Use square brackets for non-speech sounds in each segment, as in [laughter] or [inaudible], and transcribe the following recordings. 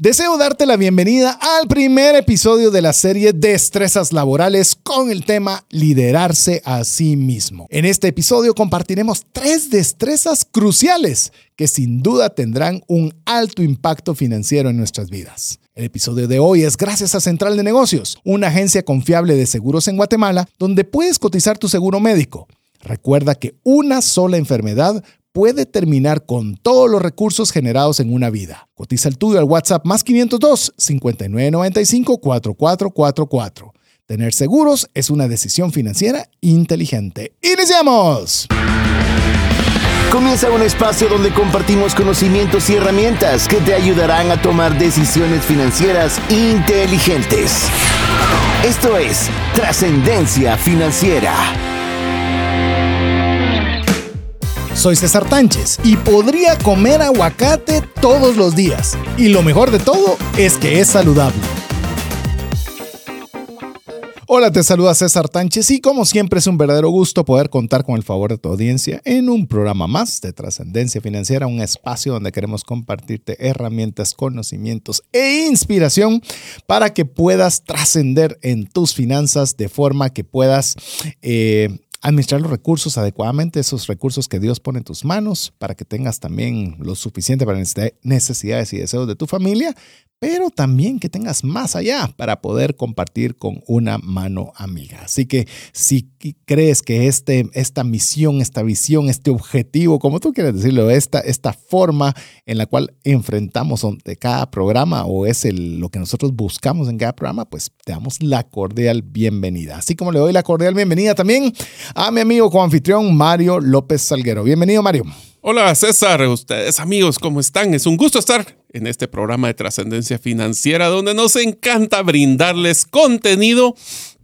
Deseo darte la bienvenida al primer episodio de la serie Destrezas Laborales con el tema Liderarse a sí mismo. En este episodio compartiremos tres destrezas cruciales que sin duda tendrán un alto impacto financiero en nuestras vidas. El episodio de hoy es gracias a Central de Negocios, una agencia confiable de seguros en Guatemala donde puedes cotizar tu seguro médico. Recuerda que una sola enfermedad puede terminar con todos los recursos generados en una vida. Cotiza el tuyo al WhatsApp más 502 5995 4444. Tener seguros es una decisión financiera inteligente. ¡Iniciamos! Comienza un espacio donde compartimos conocimientos y herramientas que te ayudarán a tomar decisiones financieras inteligentes. Esto es Trascendencia Financiera. Soy César Tánchez y podría comer aguacate todos los días. Y lo mejor de todo es que es saludable. Hola, te saluda César Tánchez y como siempre es un verdadero gusto poder contar con el favor de tu audiencia en un programa más de trascendencia financiera, un espacio donde queremos compartirte herramientas, conocimientos e inspiración para que puedas trascender en tus finanzas de forma que puedas... Eh, administrar los recursos adecuadamente, esos recursos que Dios pone en tus manos para que tengas también lo suficiente para necesidades y deseos de tu familia, pero también que tengas más allá para poder compartir con una mano amiga. Así que si crees que este, esta misión, esta visión, este objetivo, como tú quieres decirlo, esta, esta forma en la cual enfrentamos de cada programa o es el, lo que nosotros buscamos en cada programa, pues te damos la cordial bienvenida. Así como le doy la cordial bienvenida también a mi amigo coanfitrión Mario López Salguero. Bienvenido, Mario. Hola César, ustedes amigos, ¿cómo están? Es un gusto estar en este programa de trascendencia financiera donde nos encanta brindarles contenido,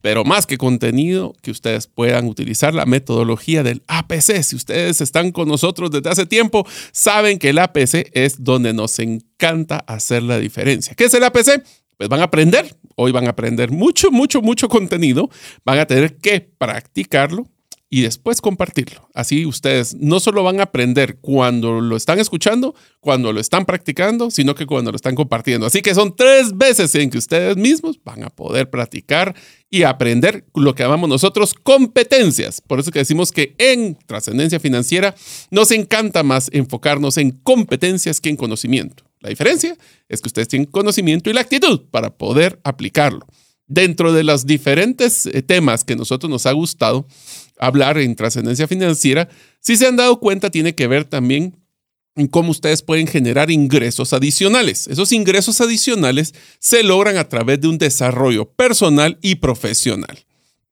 pero más que contenido, que ustedes puedan utilizar la metodología del APC. Si ustedes están con nosotros desde hace tiempo, saben que el APC es donde nos encanta hacer la diferencia. ¿Qué es el APC? Pues van a aprender, hoy van a aprender mucho, mucho, mucho contenido, van a tener que practicarlo, y después compartirlo. Así ustedes no solo van a aprender cuando lo están escuchando, cuando lo están practicando, sino que cuando lo están compartiendo. Así que son tres veces en que ustedes mismos van a poder practicar y aprender lo que llamamos nosotros competencias. Por eso que decimos que en trascendencia financiera nos encanta más enfocarnos en competencias que en conocimiento. La diferencia es que ustedes tienen conocimiento y la actitud para poder aplicarlo. Dentro de los diferentes eh, temas que nosotros nos ha gustado, hablar en trascendencia financiera, si se han dado cuenta, tiene que ver también en cómo ustedes pueden generar ingresos adicionales. Esos ingresos adicionales se logran a través de un desarrollo personal y profesional.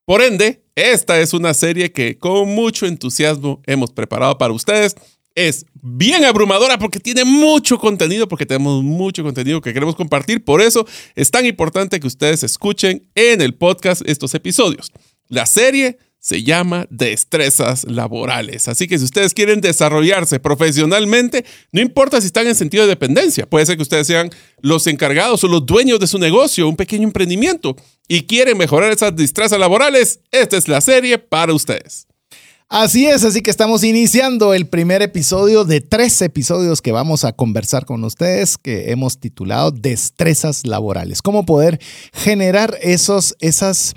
Por ende, esta es una serie que con mucho entusiasmo hemos preparado para ustedes. Es bien abrumadora porque tiene mucho contenido, porque tenemos mucho contenido que queremos compartir. Por eso es tan importante que ustedes escuchen en el podcast estos episodios. La serie se llama destrezas laborales. Así que si ustedes quieren desarrollarse profesionalmente, no importa si están en sentido de dependencia, puede ser que ustedes sean los encargados o los dueños de su negocio, un pequeño emprendimiento, y quieren mejorar esas destrezas laborales, esta es la serie para ustedes. Así es, así que estamos iniciando el primer episodio de tres episodios que vamos a conversar con ustedes que hemos titulado Destrezas Laborales. Cómo poder generar esos, esas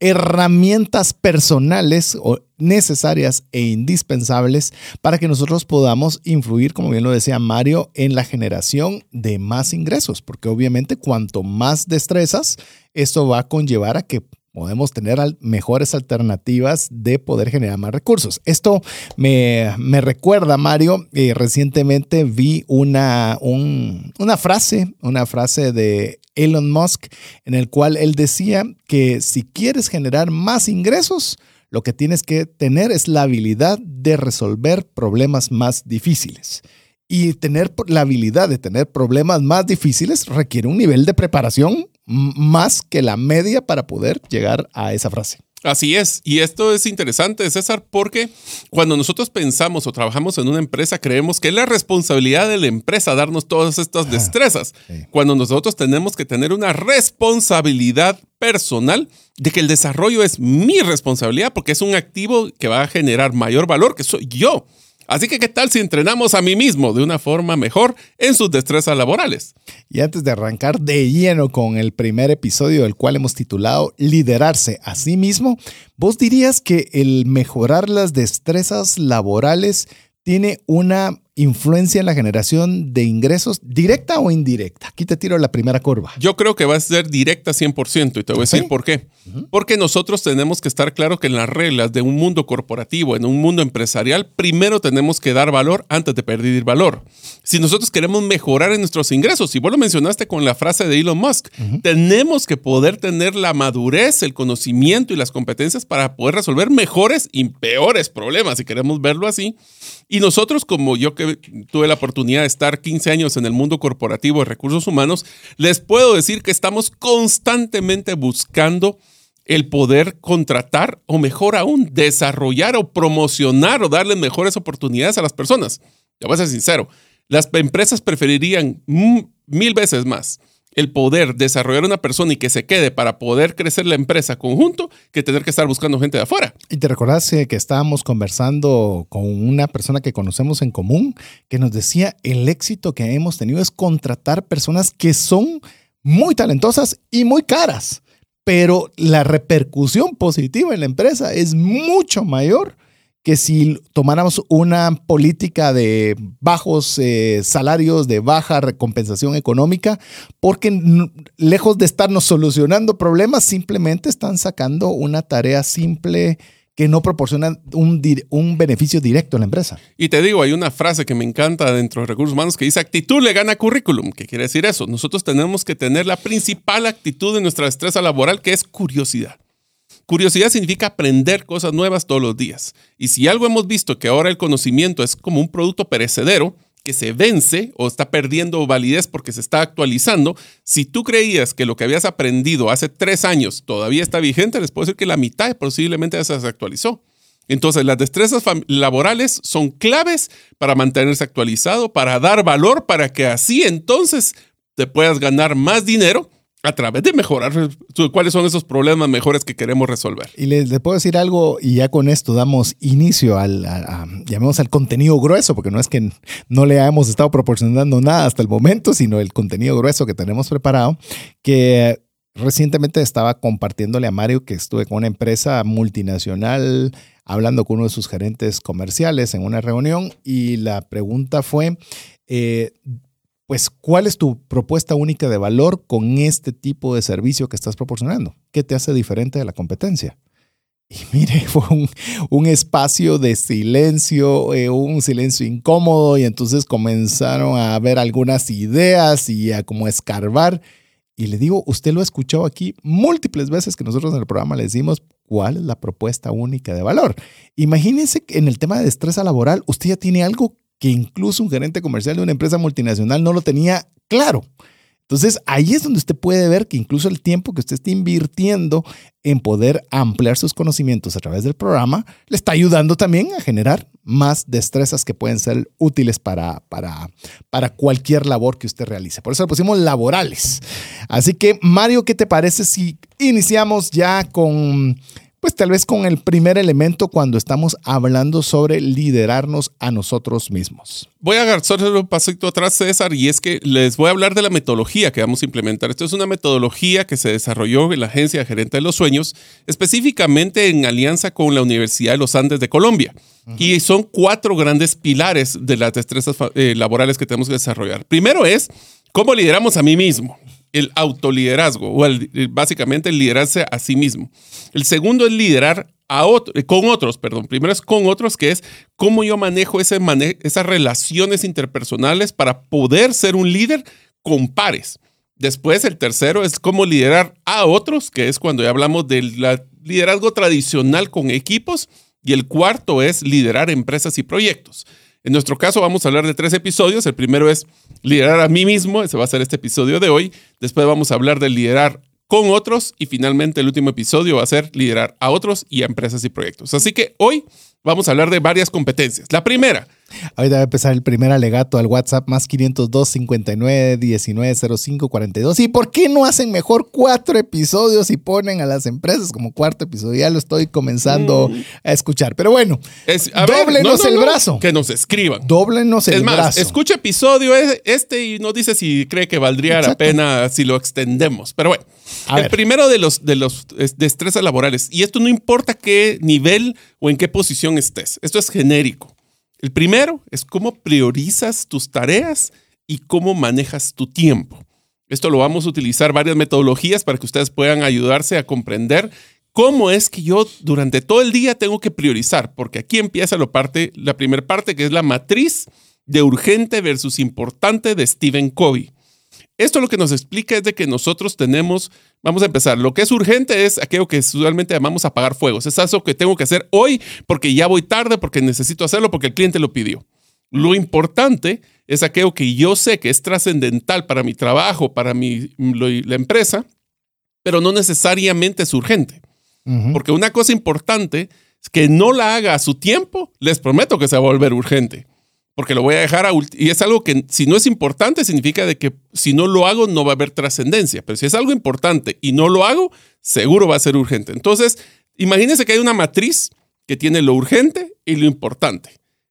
herramientas personales o necesarias e indispensables para que nosotros podamos influir, como bien lo decía Mario, en la generación de más ingresos, porque obviamente cuanto más destrezas, esto va a conllevar a que podemos tener mejores alternativas de poder generar más recursos. Esto me, recuerda, Mario, eh, recientemente vi una, una frase, una frase de Elon Musk, en el cual él decía que si quieres generar más ingresos, lo que tienes que tener es la habilidad de resolver problemas más difíciles. Y tener la habilidad de tener problemas más difíciles requiere un nivel de preparación más que la media para poder llegar a esa frase. Así es, y esto es interesante, César, porque cuando nosotros pensamos o trabajamos en una empresa, creemos que es la responsabilidad de la empresa darnos todas estas destrezas, cuando nosotros tenemos que tener una responsabilidad personal de que el desarrollo es mi responsabilidad, porque es un activo que va a generar mayor valor, que soy yo. Así que, ¿qué tal si entrenamos a mí mismo de una forma mejor en sus destrezas laborales? Y antes de arrancar de lleno con el primer episodio, del cual hemos titulado Liderarse a sí mismo, ¿vos dirías que el mejorar las destrezas laborales tiene una influencia en la generación de ingresos directa o indirecta? Aquí te tiro la primera curva. Yo creo que va a ser directa 100% y te voy a decir por qué. Porque nosotros tenemos que estar claro que en las reglas de un mundo corporativo, en un mundo empresarial, primero tenemos que dar valor antes de perder valor. Si nosotros queremos mejorar en nuestros ingresos, y vos lo mencionaste con la frase de Elon Musk, tenemos que poder tener la madurez, el conocimiento y las competencias para poder resolver mejores y peores problemas, si queremos verlo así. Y nosotros, como yo que tuve la oportunidad de estar 15 años en el mundo corporativo de recursos humanos, les puedo decir que estamos constantemente buscando el poder contratar o mejor aún, desarrollar o promocionar o darle mejores oportunidades a las personas. Yo voy a ser sincero, las empresas preferirían mil veces más el poder desarrollar una persona y que se quede para poder crecer la empresa conjunto que tener que estar buscando gente de afuera. Y te recordás eh, que estábamos conversando con una persona que conocemos en común que nos decía el éxito que hemos tenido es contratar personas que son muy talentosas y muy caras, pero la repercusión positiva en la empresa es mucho mayor que si tomáramos una política de bajos eh, salarios, de baja recompensación económica, porque lejos de estarnos solucionando problemas, simplemente están sacando una tarea simple que no proporciona un, un, beneficio directo a la empresa. Y te digo, hay una frase que me encanta dentro de recursos humanos que dice actitud le gana currículum. ¿Qué quiere decir eso? Nosotros tenemos que tener la principal actitud de nuestra destreza laboral, que es curiosidad. Curiosidad significa aprender cosas nuevas todos los días. Y si algo hemos visto que ahora el conocimiento es como un producto perecedero, que se vence o está perdiendo validez porque se está actualizando, si tú creías que lo que habías aprendido hace tres años todavía está vigente, les puedo decir que la mitad posiblemente ya se actualizó. Entonces, las destrezas laborales son claves para mantenerse actualizado, para dar valor, para que así entonces te puedas ganar más dinero a través de mejorar cuáles son esos problemas mejores que queremos resolver. Y les, puedo decir algo y ya con esto damos inicio al, llamemos al contenido grueso, porque no es que no le hayamos estado proporcionando nada hasta el momento, sino el contenido grueso que tenemos preparado, que recientemente estaba compartiéndole a Mario que estuve con una empresa multinacional hablando con uno de sus gerentes comerciales en una reunión y la pregunta fue, eh, pues, ¿cuál es tu propuesta única de valor con este tipo de servicio que estás proporcionando? ¿Qué te hace diferente de la competencia? Y [laughs] mire, fue un, espacio de silencio, eh, un silencio incómodo, y entonces comenzaron a ver algunas ideas y a como escarbar. Y le digo, usted lo ha escuchado aquí múltiples veces que nosotros en el programa le decimos cuál es la propuesta única de valor. Imagínense que en el tema de destreza laboral, usted ya tiene algo que incluso un gerente comercial de una empresa multinacional no lo tenía claro. Entonces, ahí es donde usted puede ver que incluso el tiempo que usted está invirtiendo en poder ampliar sus conocimientos a través del programa le está ayudando también a generar más destrezas que pueden ser útiles para, para, para cualquier labor que usted realice. Por eso le pusimos laborales. Así que, Mario, ¿qué te parece si iniciamos ya con pues tal vez con el primer elemento cuando estamos hablando sobre liderarnos a nosotros mismos. Voy a agarrar un pasito atrás, César, y es que les voy a hablar de la metodología que vamos a implementar. Esto es una metodología que se desarrolló en la Agencia Gerente de los Sueños, específicamente en alianza con la Universidad de los Andes de Colombia. Y son cuatro grandes pilares de las destrezas eh, laborales que tenemos que desarrollar. Primero es cómo lideramos a mí mismo el autoliderazgo, o básicamente el liderarse a sí mismo. El segundo es liderar a eh, con otros, perdón. Primero es con otros, que es cómo yo manejo esas relaciones interpersonales para poder ser un líder con pares. Después, el tercero es cómo liderar a otros, que es cuando ya hablamos del liderazgo tradicional con equipos. Y el cuarto es liderar empresas y proyectos. En nuestro caso vamos a hablar de tres episodios. El primero es liderar a mí mismo, ese va a ser este episodio de hoy. Después vamos a hablar de liderar con otros y finalmente el último episodio va a ser liderar a otros y a empresas y proyectos. Así que hoy vamos a hablar de varias competencias. La primera, Ahorita va a empezar el primer alegato al WhatsApp más 502 59 19 05 42. ¿Y por qué no hacen mejor cuatro episodios y ponen a las empresas como cuarto episodio? Ya lo estoy comenzando Mm. a escuchar. Pero bueno, Es- no, no, el no, brazo. Que nos escriban. Dóblenos el es más, brazo. escucha episodio e- este y nos dice si cree que valdría la pena si lo extendemos. Pero bueno, A el ver. primero de los, de los es- destrezas laborales, y esto no importa qué nivel o en qué posición estés, esto es genérico. El primero es cómo priorizas tus tareas y cómo manejas tu tiempo. Esto lo vamos a utilizar varias metodologías para que ustedes puedan ayudarse a comprender cómo es que yo durante todo el día tengo que priorizar, porque aquí empieza la primera parte que es la matriz de urgente versus importante de Stephen Covey. Esto lo que nos explica es de que nosotros tenemos, vamos a empezar, lo que es urgente es aquello que usualmente llamamos apagar fuegos. Es eso que tengo que hacer hoy porque ya voy tarde, porque necesito hacerlo, porque el cliente lo pidió. Lo importante es aquello que yo sé que es trascendental para mi trabajo, para mi, lo- la empresa, pero no necesariamente es urgente. Porque una cosa importante es que no la haga a su tiempo, les prometo que se va a volver urgente. Porque lo voy a dejar a y es algo que si no es importante significa de que si no lo hago no va a haber trascendencia, pero si es algo importante y no lo hago, seguro va a ser urgente. Entonces, imagínense que hay una matriz que tiene lo urgente y lo importante.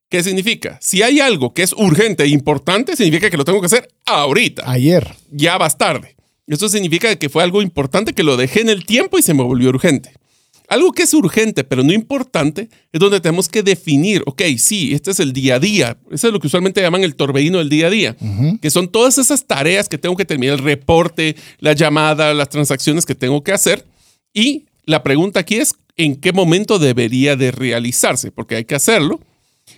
¿Qué significa? Si hay algo que es urgente e importante, significa que lo tengo que hacer ahorita Ayer. ya vas tarde. Eso significa que fue algo importante que lo dejé en el tiempo y se me volvió urgente. Algo que es urgente pero no importante es donde tenemos que definir, ok, sí, este es el día a día. Eso es lo que usualmente llaman el torbellino del día a día, que son todas esas tareas que tengo que terminar, el reporte, la llamada, las transacciones que tengo que hacer. Y la pregunta aquí es, ¿en qué momento debería de realizarse? Porque hay que hacerlo.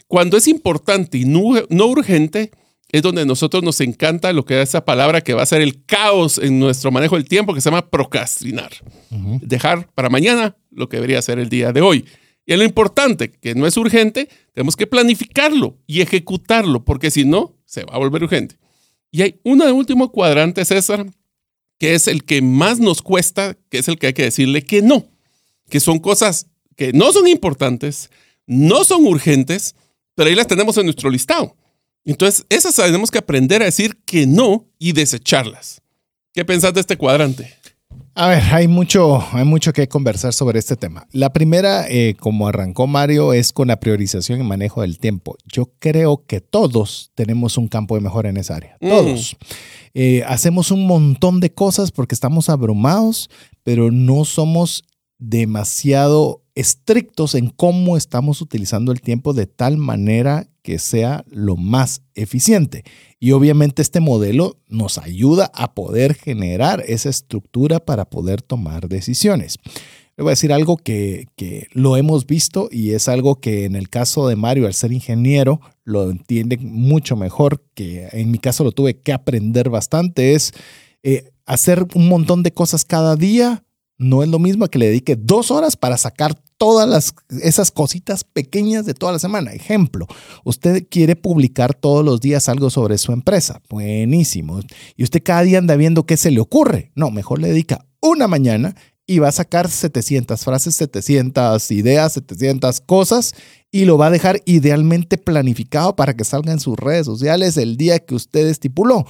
Cuando es importante y no, no urgente, es donde a nosotros nos encanta lo que es esa palabra que va a ser el caos en nuestro manejo del tiempo, que se llama procrastinar. Dejar para mañana lo que debería ser el día de hoy. Y es lo importante, que no es urgente, tenemos que planificarlo y ejecutarlo, porque si no, se va a volver urgente. Y hay un último cuadrante, César, que es el que más nos cuesta, que es el que hay que decirle que no, que son cosas que no son importantes, no son urgentes, pero ahí las tenemos en nuestro listado. Entonces, esas tenemos que aprender a decir que no y desecharlas. ¿Qué pensás de este cuadrante? A ver, hay mucho, hay mucho que conversar sobre este tema. La primera, eh, como arrancó Mario, es con la priorización y manejo del tiempo. Yo creo que todos tenemos un campo de mejora en esa área. Mm. Todos. Eh, hacemos un montón de cosas porque estamos abrumados, pero no somos demasiado estrictos en cómo estamos utilizando el tiempo de tal manera que sea lo más eficiente. Y obviamente este modelo nos ayuda a poder generar esa estructura para poder tomar decisiones. Le voy a decir algo que, que lo hemos visto y es algo que en el caso de Mario, al ser ingeniero, lo entiende mucho mejor, que en mi caso lo tuve que aprender bastante, es eh, hacer un montón de cosas cada día. No es lo mismo que le dedique dos horas para sacar todas las, esas cositas pequeñas de toda la semana. Ejemplo, usted quiere publicar todos los días algo sobre su empresa. Buenísimo. Y usted cada día anda viendo qué se le ocurre. No, mejor le dedica una mañana y va a sacar 700 frases, 700 ideas, 700 cosas y lo va a dejar idealmente planificado para que salga en sus redes sociales el día que usted estipuló.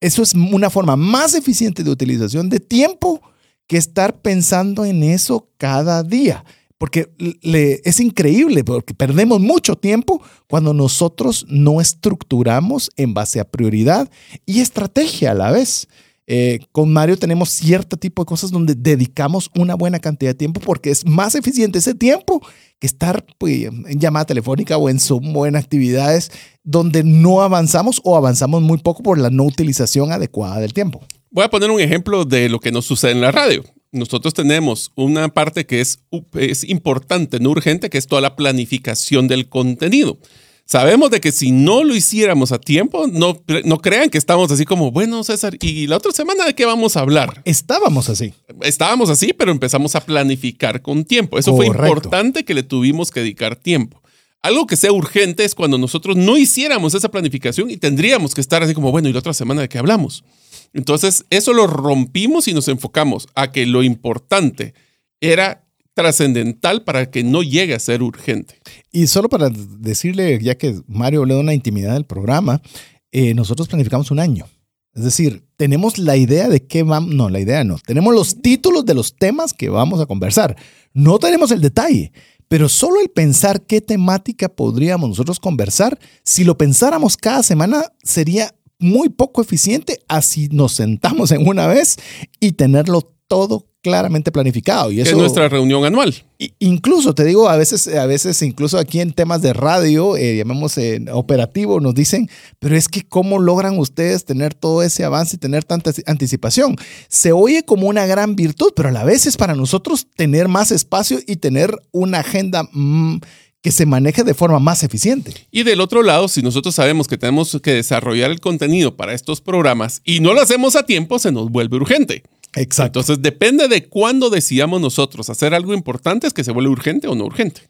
Eso es una forma más eficiente de utilización de tiempo que estar pensando en eso cada día. Porque le, es increíble, porque perdemos mucho tiempo cuando nosotros no estructuramos en base a prioridad y estrategia a la vez. Eh, con Mario tenemos cierto tipo de cosas donde dedicamos una buena cantidad de tiempo porque es más eficiente ese tiempo que estar pues, en llamada telefónica o en Zoom o en actividades donde no avanzamos o avanzamos muy poco por la no utilización adecuada del tiempo. Voy a poner un ejemplo de lo que nos sucede en la radio. Nosotros tenemos una parte que es, es importante, no urgente, que es toda la planificación del contenido. Sabemos de que si no lo hiciéramos a tiempo, no, no crean que estamos así como, bueno, César, ¿y la otra semana de qué vamos a hablar? Estábamos así. Estábamos así, pero empezamos a planificar con tiempo. Eso Correcto. fue importante que le tuvimos que dedicar tiempo. Algo que sea urgente es cuando nosotros no hiciéramos esa planificación y tendríamos que estar así como, bueno, ¿y la otra semana de qué hablamos? Entonces, eso lo rompimos y nos enfocamos a que lo importante era trascendental para que no llegue a ser urgente. Y solo para decirle, ya que Mario habló de una intimidad del programa, eh, nosotros planificamos un año. Es decir, tenemos la idea de qué vamos, no, la idea no, tenemos los títulos de los temas que vamos a conversar. No tenemos el detalle, pero solo el pensar qué temática podríamos nosotros conversar, si lo pensáramos cada semana, sería muy poco eficiente así nos sentamos en una vez y tenerlo todo claramente planificado. Y eso, es nuestra reunión anual. Incluso, te digo, a veces, a veces incluso aquí en temas de radio, eh, llamemos eh, operativo, nos dicen, pero es que ¿cómo logran ustedes tener todo ese avance y tener tanta anticipación? Se oye como una gran virtud, pero a la vez es para nosotros tener más espacio y tener una agenda... Mm, que se maneje de forma más eficiente. Y del otro lado, si nosotros sabemos que tenemos que desarrollar el contenido para estos programas y no lo hacemos a tiempo, se nos vuelve urgente. Exacto. Entonces depende de cuándo decidamos nosotros hacer algo importante, es que se vuelve urgente o no urgente.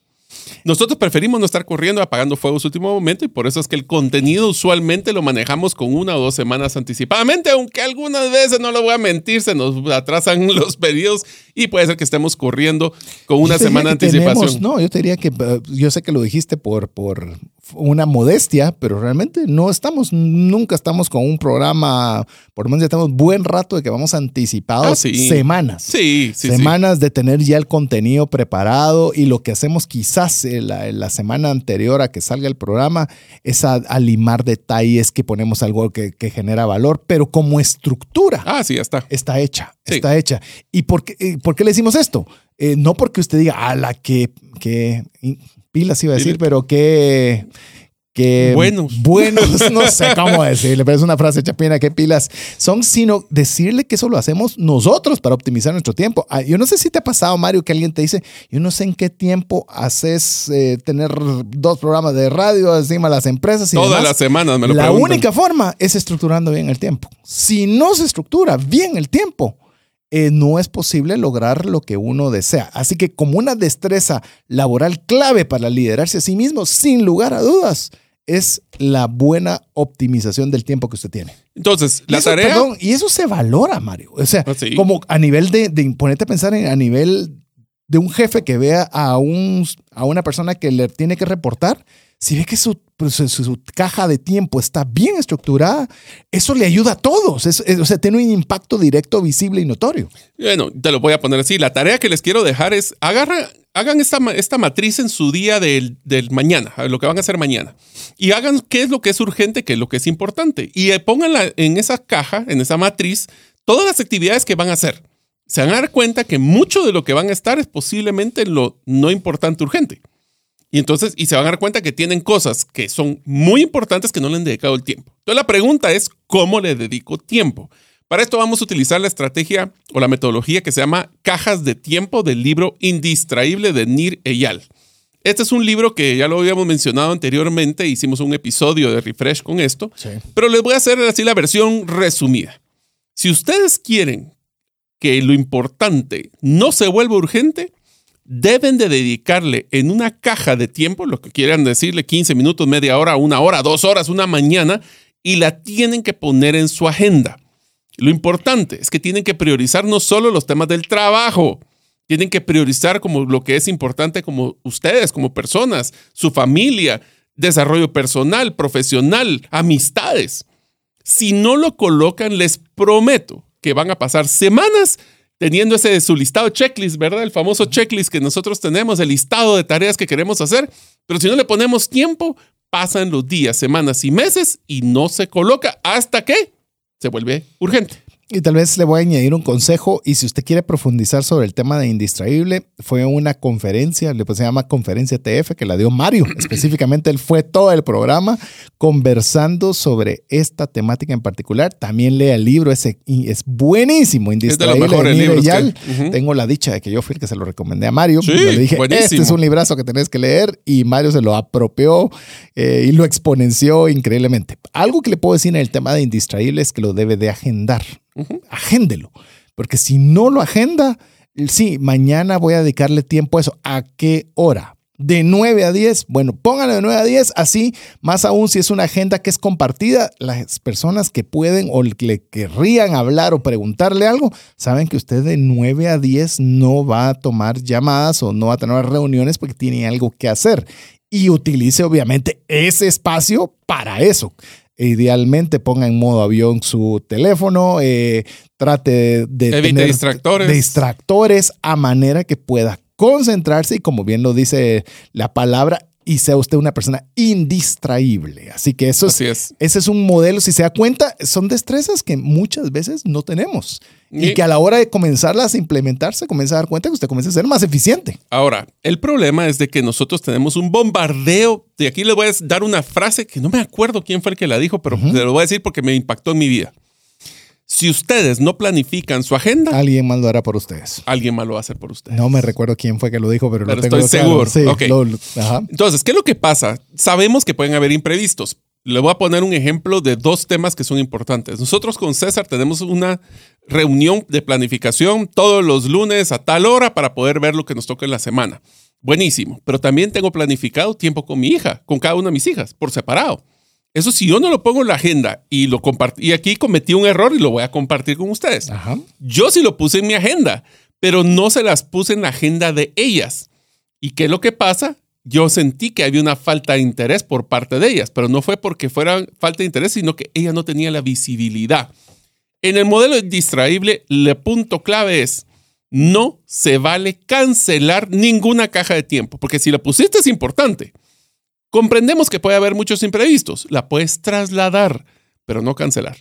Nosotros preferimos no estar corriendo apagando fuegos último momento y por eso es que el contenido usualmente lo manejamos con una o dos semanas anticipadamente, aunque algunas veces, no lo voy a mentir, se nos atrasan [laughs] los pedidos y puede ser que estemos corriendo con una semana de anticipación. no, yo te diría que eh, yo sé que lo dijiste por, por una modestia, pero realmente no estamos, nunca estamos con un programa, por lo menos ya tenemos buen rato de que vamos anticipados Ah, sí. semanas. Sí, sí, semanas de tener ya el contenido preparado y lo que hacemos quizás en la, la semana anterior a que salga el programa es a, a limar detalles que ponemos algo que, que genera valor, pero como estructura Ah, sí, ya está. está hecha, está hecha. ¿Y por qué, eh, por qué le decimos esto? Eh, no porque usted diga, a la que, que pilas iba a decir, pero que... Que Buenos. Buenos, [laughs] no sé cómo decirle, pero es una frase chapina, qué pilas son, sino decirle que eso lo hacemos nosotros para optimizar nuestro tiempo. Ah, Yo no sé si te ha pasado, Mario, que alguien te dice, yo no sé en qué tiempo haces eh, tener dos programas de radio encima de las empresas y Todas las semanas me lo La preguntan. única forma es estructurando bien el tiempo. Si no se estructura bien el tiempo, eh, no es posible lograr lo que uno desea. Así que como una destreza laboral clave para liderarse a sí mismo, sin lugar a dudas, es la buena optimización del tiempo que usted tiene. Entonces, Y la eso, tarea... perdón, y eso se valora, Mario. O sea, Ah, sí. como a nivel de, de ponerte a pensar en, a nivel de un jefe que vea a, un, a una persona que le tiene que reportar, si ve que su, su, su caja de tiempo está bien estructurada, eso le ayuda a todos. Es- o sea, tiene un impacto directo, visible y notorio. Bueno, te lo voy a poner así. La tarea que les quiero dejar es agarra, hagan esta, esta matriz en su día del, del mañana, lo que van a hacer mañana. Y hagan qué es lo que es urgente, qué es lo que es importante. Y eh, pónganla en esa caja, en esa matriz, todas las actividades que van a hacer. Se van a dar cuenta que mucho de lo que van a estar es posiblemente lo no importante urgente. Y entonces, y se van a dar cuenta que tienen cosas que son muy importantes que no le han dedicado el tiempo. Entonces la pregunta es, ¿cómo le dedico tiempo? Para esto vamos a utilizar la estrategia o la metodología que se llama cajas de tiempo del libro Indistraíble de Nir Eyal. Este es un libro que ya lo habíamos mencionado anteriormente, hicimos un episodio de refresh con esto, pero les voy a hacer así la versión resumida. Si ustedes quieren que lo importante no se vuelva urgente, deben de dedicarle en una caja de tiempo, lo que quieran decirle 15 minutos, media hora, una hora, dos horas, una mañana, y la tienen que poner en su agenda. Lo importante es que tienen que priorizar no solo los temas del trabajo, tienen que priorizar como lo que es importante como ustedes, como personas, su familia, desarrollo personal, profesional, amistades. Si no lo colocan, les prometo que van a pasar semanas teniendo ese su listado checklist, ¿verdad? El famoso checklist que nosotros tenemos, el listado de tareas que queremos hacer, pero si no le ponemos tiempo, pasan los días, semanas y meses y no se coloca hasta que se vuelve urgente. Y tal vez le voy a añadir un consejo y si usted quiere profundizar sobre el tema de indistraíble, fue una conferencia, le pues, se llama Conferencia TF, que la dio Mario. [clears throat] Específicamente él fue todo el programa conversando sobre esta temática en particular. También lea el libro, ese y es buenísimo, Es de los indistraíble. mejores libros. Ujú. Tengo la dicha de que yo fui el que se lo recomendé a Mario. Sí, Yo le dije, buenísimo. este es un librazo que tenés que leer y Mario se lo apropió eh, y lo exponenció increíblemente. Algo que le puedo decir en el tema de indistraíble es que lo debe de agendar. Agéndelo. Porque si no lo agenda, sí, mañana voy a dedicarle tiempo a eso. ¿A qué hora? de 9 a 10. Bueno, pónganlo de 9 a 10, así, más aún si es una agenda que es compartida, las personas que pueden o le querrían hablar o preguntarle algo, saben que usted de 9 a 10 no va a tomar llamadas o no va a tener reuniones porque tiene algo que hacer. Y utilice obviamente ese espacio para eso. Idealmente ponga en modo avión su teléfono, eh, trate de tener distractores. distractores a manera que pueda concentrarse y como bien lo dice la palabra, y sea usted una persona indistraíble. Así que eso es, Así es. ese es un modelo, si se da cuenta, son destrezas que muchas veces no tenemos. Y, Y- que a la hora de comenzarlas a implementarse, comienza a dar cuenta que usted comienza a ser más eficiente. Ahora, el problema es de que nosotros tenemos un bombardeo. De aquí le voy a dar una frase que no me acuerdo quién fue el que la dijo, pero se lo voy a decir porque me impactó en mi vida. Si ustedes no planifican su agenda, Alguien más lo hará por ustedes. alguien más lo va a hacer por ustedes. No me recuerdo quién fue que lo dijo, pero, Pero lo tengo estoy claro. seguro. Sí, lo- ajá. Entonces, ¿qué es lo que pasa? Sabemos que pueden haber imprevistos. Le voy a poner un ejemplo de dos temas que son importantes. Nosotros con César tenemos una reunión de planificación todos los lunes a tal hora para poder ver lo que nos toca en la semana. Buenísimo. Pero también tengo planificado tiempo con mi hija, con cada una de mis hijas, por separado. Eso si yo no lo pongo en la agenda y lo compartí, y aquí cometí un error y lo voy a compartir con ustedes. Ajá. Yo sí lo puse en mi agenda, pero no se las puse en la agenda de ellas. ¿Y qué es lo que pasa? Yo sentí que había una falta de interés por parte de ellas, pero no fue porque fuera falta de interés, sino que ella no tenía la visibilidad. En el modelo distraíble, el punto clave es, no se vale cancelar ninguna caja de tiempo, porque si la pusiste es importante. Comprendemos que puede haber muchos imprevistos, la puedes trasladar, pero no cancelar.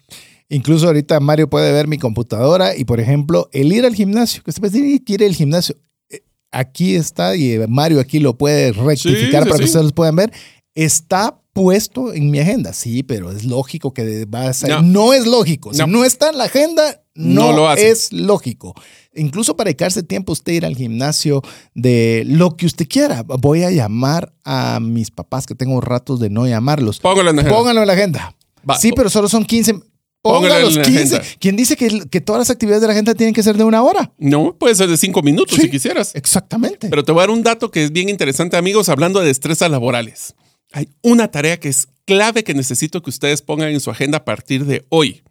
Incluso ahorita Mario puede ver mi computadora y, por ejemplo, el ir al gimnasio, que usted puede decir, quiere el gimnasio. Eh, Aquí está, y eh, Mario aquí lo puede rectificar Sí, sí, para que sí. ustedes lo puedan ver. Está puesto en mi agenda, sí, pero es lógico que va a ser. No, No. es lógico. Si No. no está en la agenda, no, No lo hace. es lógico. Incluso para dedicarse tiempo usted ir al gimnasio de lo que usted quiera. Voy a llamar a mis papás que tengo ratos de no llamarlos. Póngalo en la agenda. Pónganlo en la agenda. Va. Sí, pero solo son 15. Póngalo los la 15. agenda. ¿Quién dice que, que todas las actividades de la agenda tienen que ser de una hora? No, puede ser de cinco minutos Sí. si quisieras. Exactamente. Pero te voy a dar un dato que es bien interesante, amigos, hablando de destrezas laborales. Hay una tarea que es clave que necesito que ustedes pongan en su agenda a partir de hoy.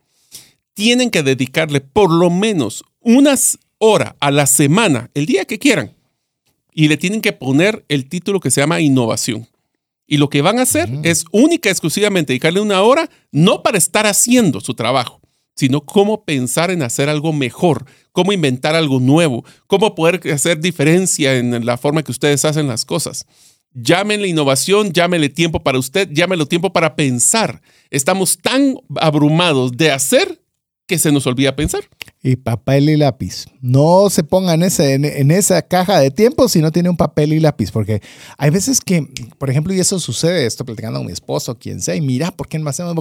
Tienen que dedicarle por lo menos unas horas a la semana, el día que quieran, y le tienen que poner el título que se llama innovación. Y lo que van a hacer es única y exclusivamente dedicarle una hora, no para estar haciendo su trabajo, sino cómo pensar en hacer algo mejor, cómo inventar algo nuevo, cómo poder hacer diferencia en la forma que ustedes hacen las cosas. Llámenle innovación, llámenle tiempo para usted, llámenle tiempo para pensar. Estamos tan abrumados de hacer que se nos olvida pensar. Y papel y lápiz. No se ponga en, ese, en, esa caja de tiempo si no tiene un papel y lápiz, porque hay veces que, por ejemplo, y eso sucede, estoy platicando con mi esposo, quien sea, y mira, ¿por qué no hacemos?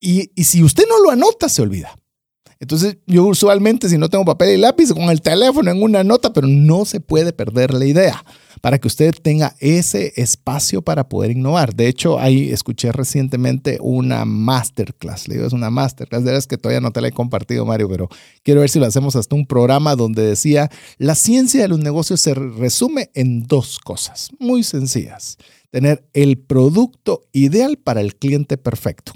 Y, y si usted no lo anota, se olvida. Entonces, yo usualmente, si no tengo papel y lápiz, con el teléfono en una nota, pero no se puede perder la idea para que usted tenga ese espacio para poder innovar. De hecho, ahí escuché recientemente una masterclass. Le digo, es una masterclass. De veras que todavía no te la he compartido, Mario, pero quiero ver si lo hacemos hasta un programa donde decía, la ciencia de los negocios se resume en dos cosas muy sencillas. Tener el producto ideal para el cliente perfecto.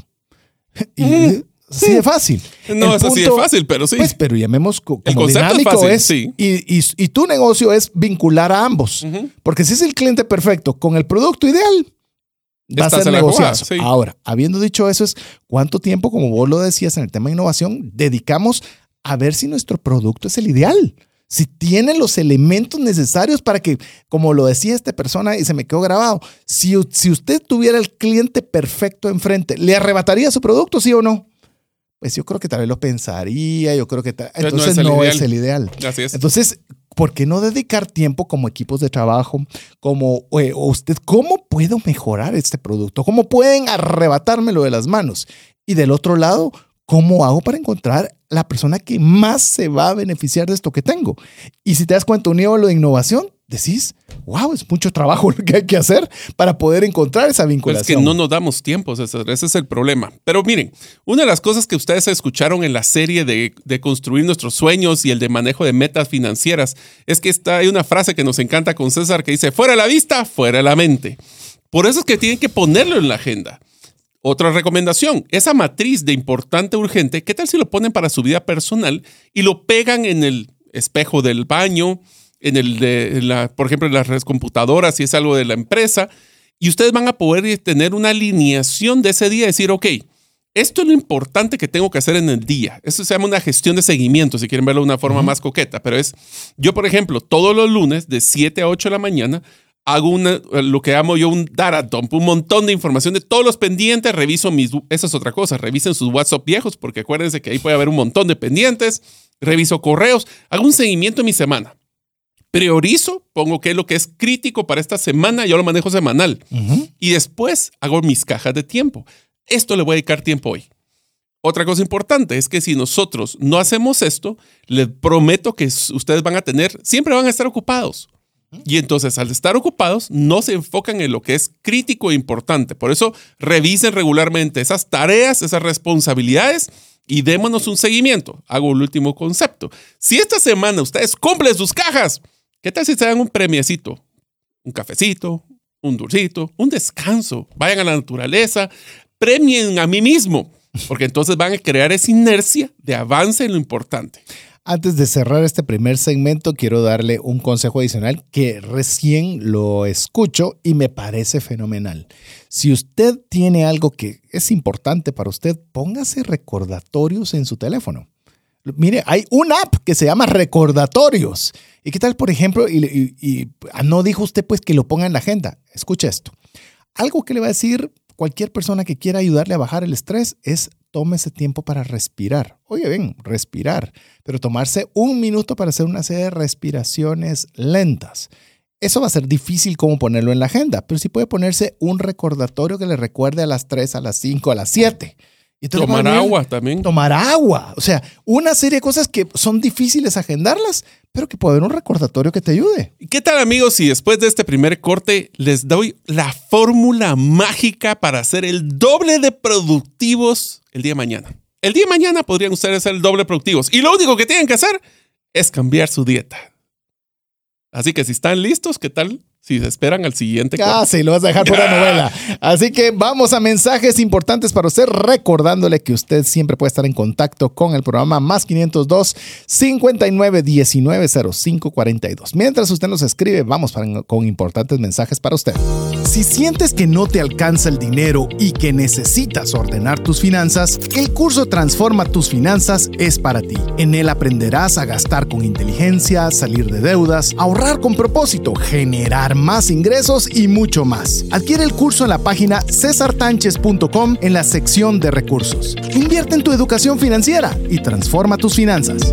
[laughs] Y, Así de fácil. No es así de fácil, pero sí. Pues, pero llamemos El es dinámico fácil, es. sí. y, y- y tu negocio es vincular a ambos. Porque si es el cliente perfecto con el producto ideal, va Estás a ser negociazo. sí. Ahora, habiendo dicho eso, es cuánto tiempo, como vos lo decías en el tema de innovación, dedicamos a ver si nuestro producto es el ideal. Si tiene los elementos necesarios para que, como lo decía esta persona y se me quedó grabado, si, si usted tuviera el cliente perfecto enfrente, ¿le arrebataría su producto, sí o no? Pues yo creo que tal vez lo pensaría, yo creo que tal- no entonces es el no ideal. es el ideal. Así es. Entonces, ¿por qué no dedicar tiempo como equipos de trabajo? Como eh, o usted, ¿cómo puedo mejorar este producto? ¿Cómo pueden arrebatármelo de las manos? Y del otro lado, ¿cómo hago para encontrar la persona que más se va a beneficiar de esto que tengo? Y si te das cuenta, unido a lo de innovación, decís, wow, es mucho trabajo lo que hay que hacer para poder encontrar esa vinculación. Es que no nos damos tiempo, César, ese es el problema. Pero miren, una de las cosas que ustedes escucharon en la serie de, de construir nuestros sueños y el de manejo de metas financieras es que está, hay una frase que nos encanta con César que dice, fuera la vista, fuera la mente. Por eso es que tienen que ponerlo en la agenda. Otra recomendación, esa matriz de importante urgente, ¿qué tal si lo ponen para su vida personal y lo pegan en el espejo del baño, en el de la, por ejemplo, en las computadoras, si es algo de la empresa, y ustedes van a poder tener una alineación de ese día, decir, ok, esto es lo importante que tengo que hacer en el día. Eso se llama una gestión de seguimiento, si quieren verlo de una forma más coqueta, pero es, yo por ejemplo, todos los lunes de 7 a 8 de la mañana, hago una, lo que llamo yo un data dump, un montón de información de todos los pendientes, reviso mis, esa es otra cosa, revisen sus WhatsApp viejos, porque acuérdense que ahí puede haber un montón de pendientes, reviso correos, hago un seguimiento de mi semana. Priorizo, pongo qué es lo que es crítico para esta semana, yo lo manejo semanal. Y después hago mis cajas de tiempo. Esto le voy a dedicar tiempo hoy. Otra cosa importante es que si nosotros no hacemos esto, les prometo que ustedes van a tener, siempre van a estar ocupados. Y entonces, al estar ocupados, no se enfocan en lo que es crítico e importante. Por eso, revisen regularmente esas tareas, esas responsabilidades y démonos un seguimiento. Hago el último concepto. Si esta semana ustedes cumplen sus cajas, ¿qué tal si se dan un premiecito? Un cafecito, un dulcito, un descanso. Vayan a la naturaleza, premien a mí mismo, porque entonces van a crear esa inercia de avance en lo importante. Antes de cerrar este primer segmento, quiero darle un consejo adicional que recién lo escucho y me parece fenomenal. Si usted tiene algo que es importante para usted, póngase recordatorios en su teléfono. Mire, hay una app que se llama Recordatorios. ¿Y qué tal, por ejemplo? Y, ah, no dijo usted pues que lo ponga en la agenda. Escuche esto. Algo que le va a decir cualquier persona que quiera ayudarle a bajar el estrés es tómese tiempo para respirar. Oye, bien, respirar, pero tomarse un minuto para hacer una serie de respiraciones lentas. Eso va a ser difícil como ponerlo en la agenda, pero sí puede ponerse un recordatorio que le recuerde a las 3, a las 5, a las 7. Tomar agua también. Tomar agua. O sea, una serie de cosas que son difíciles agendarlas, pero que puede haber un recordatorio que te ayude. ¿Qué tal amigos si después de este primer corte les doy la fórmula mágica para hacer el doble de productivos el día de mañana? El día de mañana podrían ustedes ser el doble productivos y lo único que tienen que hacer es cambiar su dieta. Así que si están listos, ¿qué tal si se esperan al siguiente. Casi lo vas a dejar por la [laughs] novela. Así que vamos a mensajes importantes para usted, recordándole que usted siempre puede estar en contacto con el programa más 502 59 19 05 42. Mientras usted nos escribe, vamos con importantes mensajes para usted. Si sientes que no te alcanza el dinero y que necesitas ordenar tus finanzas, el curso Transforma tus finanzas es para ti. En él aprenderás a gastar con inteligencia, salir de deudas, ahorrar con propósito, generar más ingresos y mucho más. Adquiere el curso en la página cesartanches.com en la sección de recursos. Invierte en tu educación financiera y transforma tus finanzas.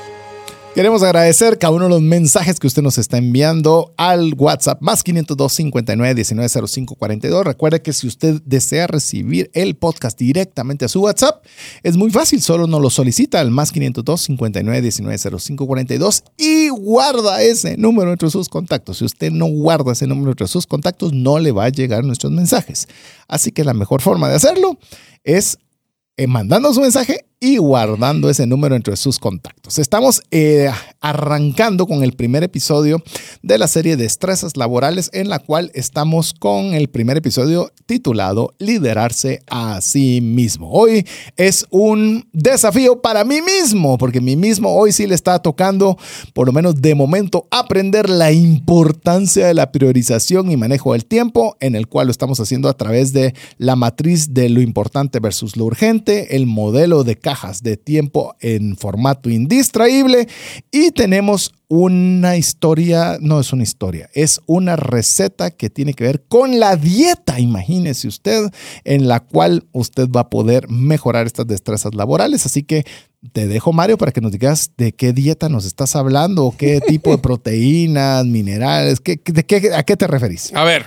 Queremos agradecer cada uno de los mensajes que usted nos está enviando al WhatsApp más 502 59 19 05 42. Recuerde que si usted desea recibir el podcast directamente a su WhatsApp, es muy fácil, solo nos lo solicita al más 502 59 19 05 42 y guarda ese número entre sus contactos. Si usted no guarda ese número entre sus contactos, no le va a llegar nuestros mensajes. Así que la mejor forma de hacerlo es eh, mandando su mensaje y guardando ese número entre sus contactos. Estamos eh, arrancando con el primer episodio de la serie Destrezas Laborales, en la cual estamos con el primer episodio titulado Liderarse a sí mismo. Hoy es un desafío para mí mismo, porque mí mismo hoy sí le está tocando, por lo menos de momento, aprender la importancia de la priorización y manejo del tiempo, en el cual lo estamos haciendo a través de la matriz de lo importante versus lo urgente, el modelo de cajas de tiempo en formato indistraíble y tenemos una historia, no es una historia, es una receta que tiene que ver con la dieta, imagínese usted, en la cual usted va a poder mejorar estas destrezas laborales. Así que te dejo, Mario, para que nos digas de qué dieta nos estás hablando, qué tipo de [laughs] proteínas, minerales, qué, ¿a qué te referís? A ver,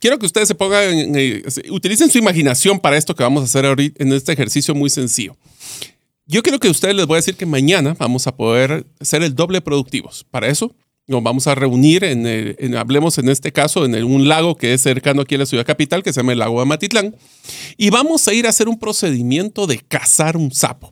quiero que ustedes se pongan, eh, utilicen su imaginación para esto que vamos a hacer ahorita en este ejercicio muy sencillo. Yo quiero que ustedes les voy a decir que mañana vamos a poder ser el doble productivos. Para eso nos vamos a reunir, en, hablemos en este caso, en un lago que es cercano aquí a la ciudad capital, que se llama el lago de Matitlán, y vamos a ir a hacer un procedimiento de cazar un sapo.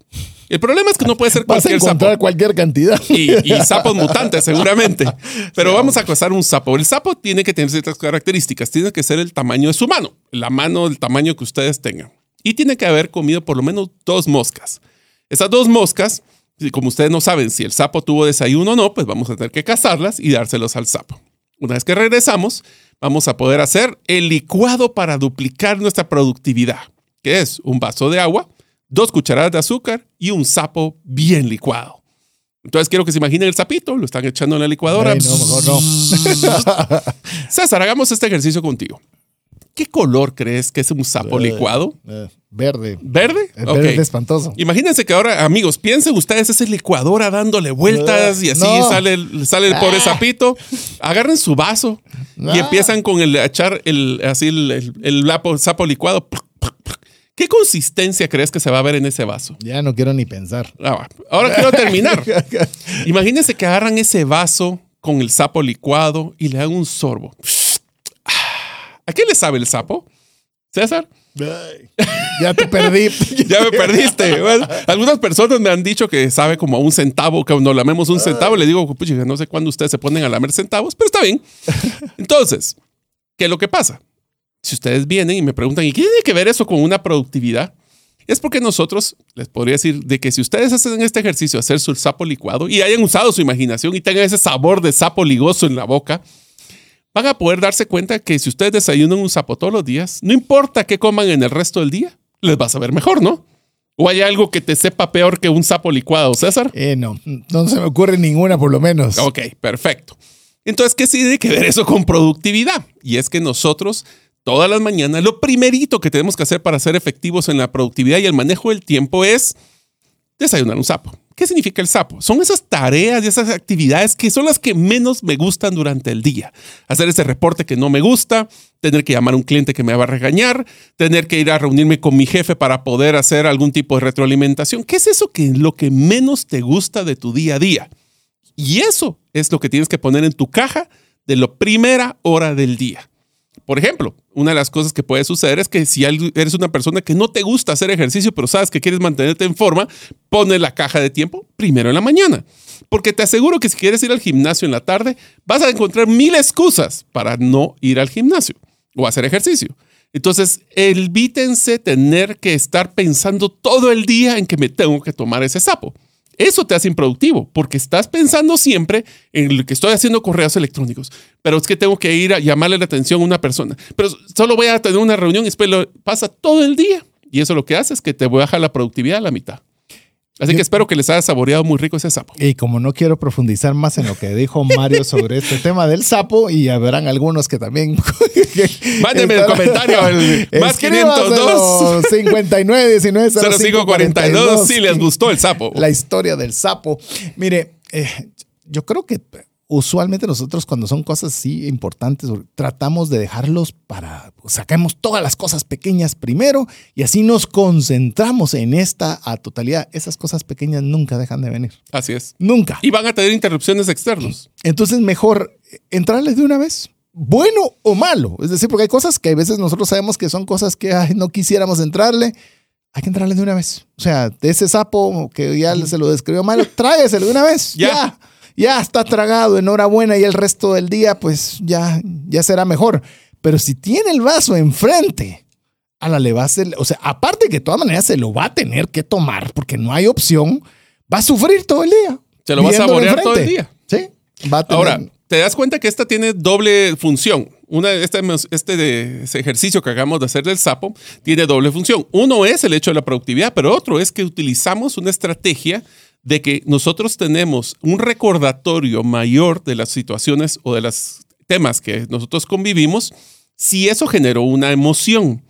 El problema es que no puede ser cualquier [laughs] Vas a encontrar cualquier cantidad. Y, y, sapos mutantes, seguramente. [laughs] Pero vamos a cazar un sapo. El sapo tiene que tener ciertas características. Tiene que ser el tamaño de su mano. La mano, el tamaño que ustedes tengan. Y tiene que haber comido por lo menos dos moscas. Esas dos moscas, como ustedes no saben si el sapo tuvo desayuno o no, pues vamos a tener que cazarlas y dárselos al sapo. Una vez que regresamos, vamos a poder hacer el licuado para duplicar nuestra productividad, que es un vaso de agua, dos cucharadas de azúcar y un sapo bien licuado. Entonces quiero que se imaginen el sapito, lo están echando en la licuadora. no, mejor no. [laughs] César, hagamos este ejercicio contigo. ¿Qué color crees que es un sapo eh, licuado? Eh, verde. ¿Verde? verde espantoso. Imagínense que ahora, amigos, piensen ustedes esa licuadora dándole vueltas y así sale, el, sale el pobre ah. sapito. Agarren su vaso y empiezan con el echar el, así el, el, sapo licuado. ¿Qué consistencia crees que se va a ver en ese vaso? Ya no quiero ni pensar. Ah, ahora quiero terminar. [laughs] Imagínense que agarran ese vaso con el sapo licuado y le dan un sorbo. ¿A qué le sabe el sapo? César. ya te perdí. [laughs] ya me perdiste. algunas personas me han dicho que sabe como a un centavo, que cuando lamemos un centavo, le digo, pues, no sé cuándo ustedes se ponen a lamer centavos, pero está bien. Entonces, ¿qué es lo que pasa? Si ustedes vienen y me preguntan, ¿y qué tiene que ver eso con una productividad? Es porque nosotros les podría decir de que si ustedes hacen este ejercicio, hacer su sapo licuado y hayan usado su imaginación y tengan ese sabor de sapo ligoso en la boca, van a poder darse cuenta que si ustedes desayunan un sapo todos los días, no importa qué coman en el resto del día, les va a saber mejor, ¿no? ¿O hay algo que te sepa peor que un sapo licuado, César? Eh, no, no se me ocurre ninguna por lo menos. Ok, perfecto. Entonces, ¿qué tiene que ver eso con productividad? Y es que nosotros todas las mañanas, lo primerito que tenemos que hacer para ser efectivos en la productividad y el manejo del tiempo es desayunar un sapo. ¿Qué significa el sapo? Son esas tareas y esas actividades que son las que menos me gustan durante el día. Hacer ese reporte que no me gusta, tener que llamar a un cliente que me va a regañar, tener que ir a reunirme con mi jefe para poder hacer algún tipo de retroalimentación. ¿Qué es eso que lo que menos te gusta de tu día a día? Y eso es lo que tienes que poner en tu caja de la primera hora del día. Por ejemplo, una de las cosas que puede suceder es que si eres una persona que no te gusta hacer ejercicio, pero sabes que quieres mantenerte en forma, pone la caja de tiempo primero en la mañana. Porque te aseguro que si quieres ir al gimnasio en la tarde, vas a encontrar mil excusas para no ir al gimnasio o hacer ejercicio. Entonces, evítense tener que estar pensando todo el día en que me tengo que tomar ese sapo. Eso te hace improductivo porque estás pensando siempre en lo que estoy haciendo correos electrónicos, pero es que tengo que ir a llamarle la atención a una persona, pero solo voy a tener una reunión y después lo pasa todo el día. Y eso lo que hace es que te baja la productividad a la mitad. Así que espero que les haya saboreado muy rico ese sapo. Y como no quiero profundizar más en lo que dijo Mario sobre este [laughs] tema del sapo, y ya verán algunos que también. [laughs] Mándenme el comentario, el más 502 59 19 05 42 si les gustó el sapo. La historia del sapo. Mire, eh, yo creo que usualmente nosotros cuando son cosas así importantes, tratamos de dejarlos para, sacamos todas las cosas pequeñas primero y así nos concentramos en esta a totalidad. Esas cosas pequeñas nunca dejan de venir. Así es. Nunca. Y van a tener interrupciones externas. Entonces mejor entrarles de una vez. Bueno o malo. Es decir, porque hay cosas que a veces nosotros sabemos que son cosas que no quisiéramos entrarle hay que entrarle de una vez. O sea, de ese sapo que ya se lo describió mal, tráeselo de una vez. ya ya está tragado, enhorabuena, y el resto del día, pues ya, ya será mejor. Pero si tiene el vaso enfrente, a la le va a hacer, o sea, aparte que de todas maneras se lo va a tener que tomar porque no hay opción, va a sufrir todo el día. Se lo va a saborear todo el día. Sí, va a tener. Ahora, te das cuenta que esta tiene doble función. Una, este, este de, ese ejercicio que acabamos de hacer del sapo tiene doble función. Uno es el hecho de la productividad, pero otro es que utilizamos una estrategia de que nosotros tenemos un recordatorio mayor de las situaciones o de los temas que nosotros convivimos si eso generó una emoción.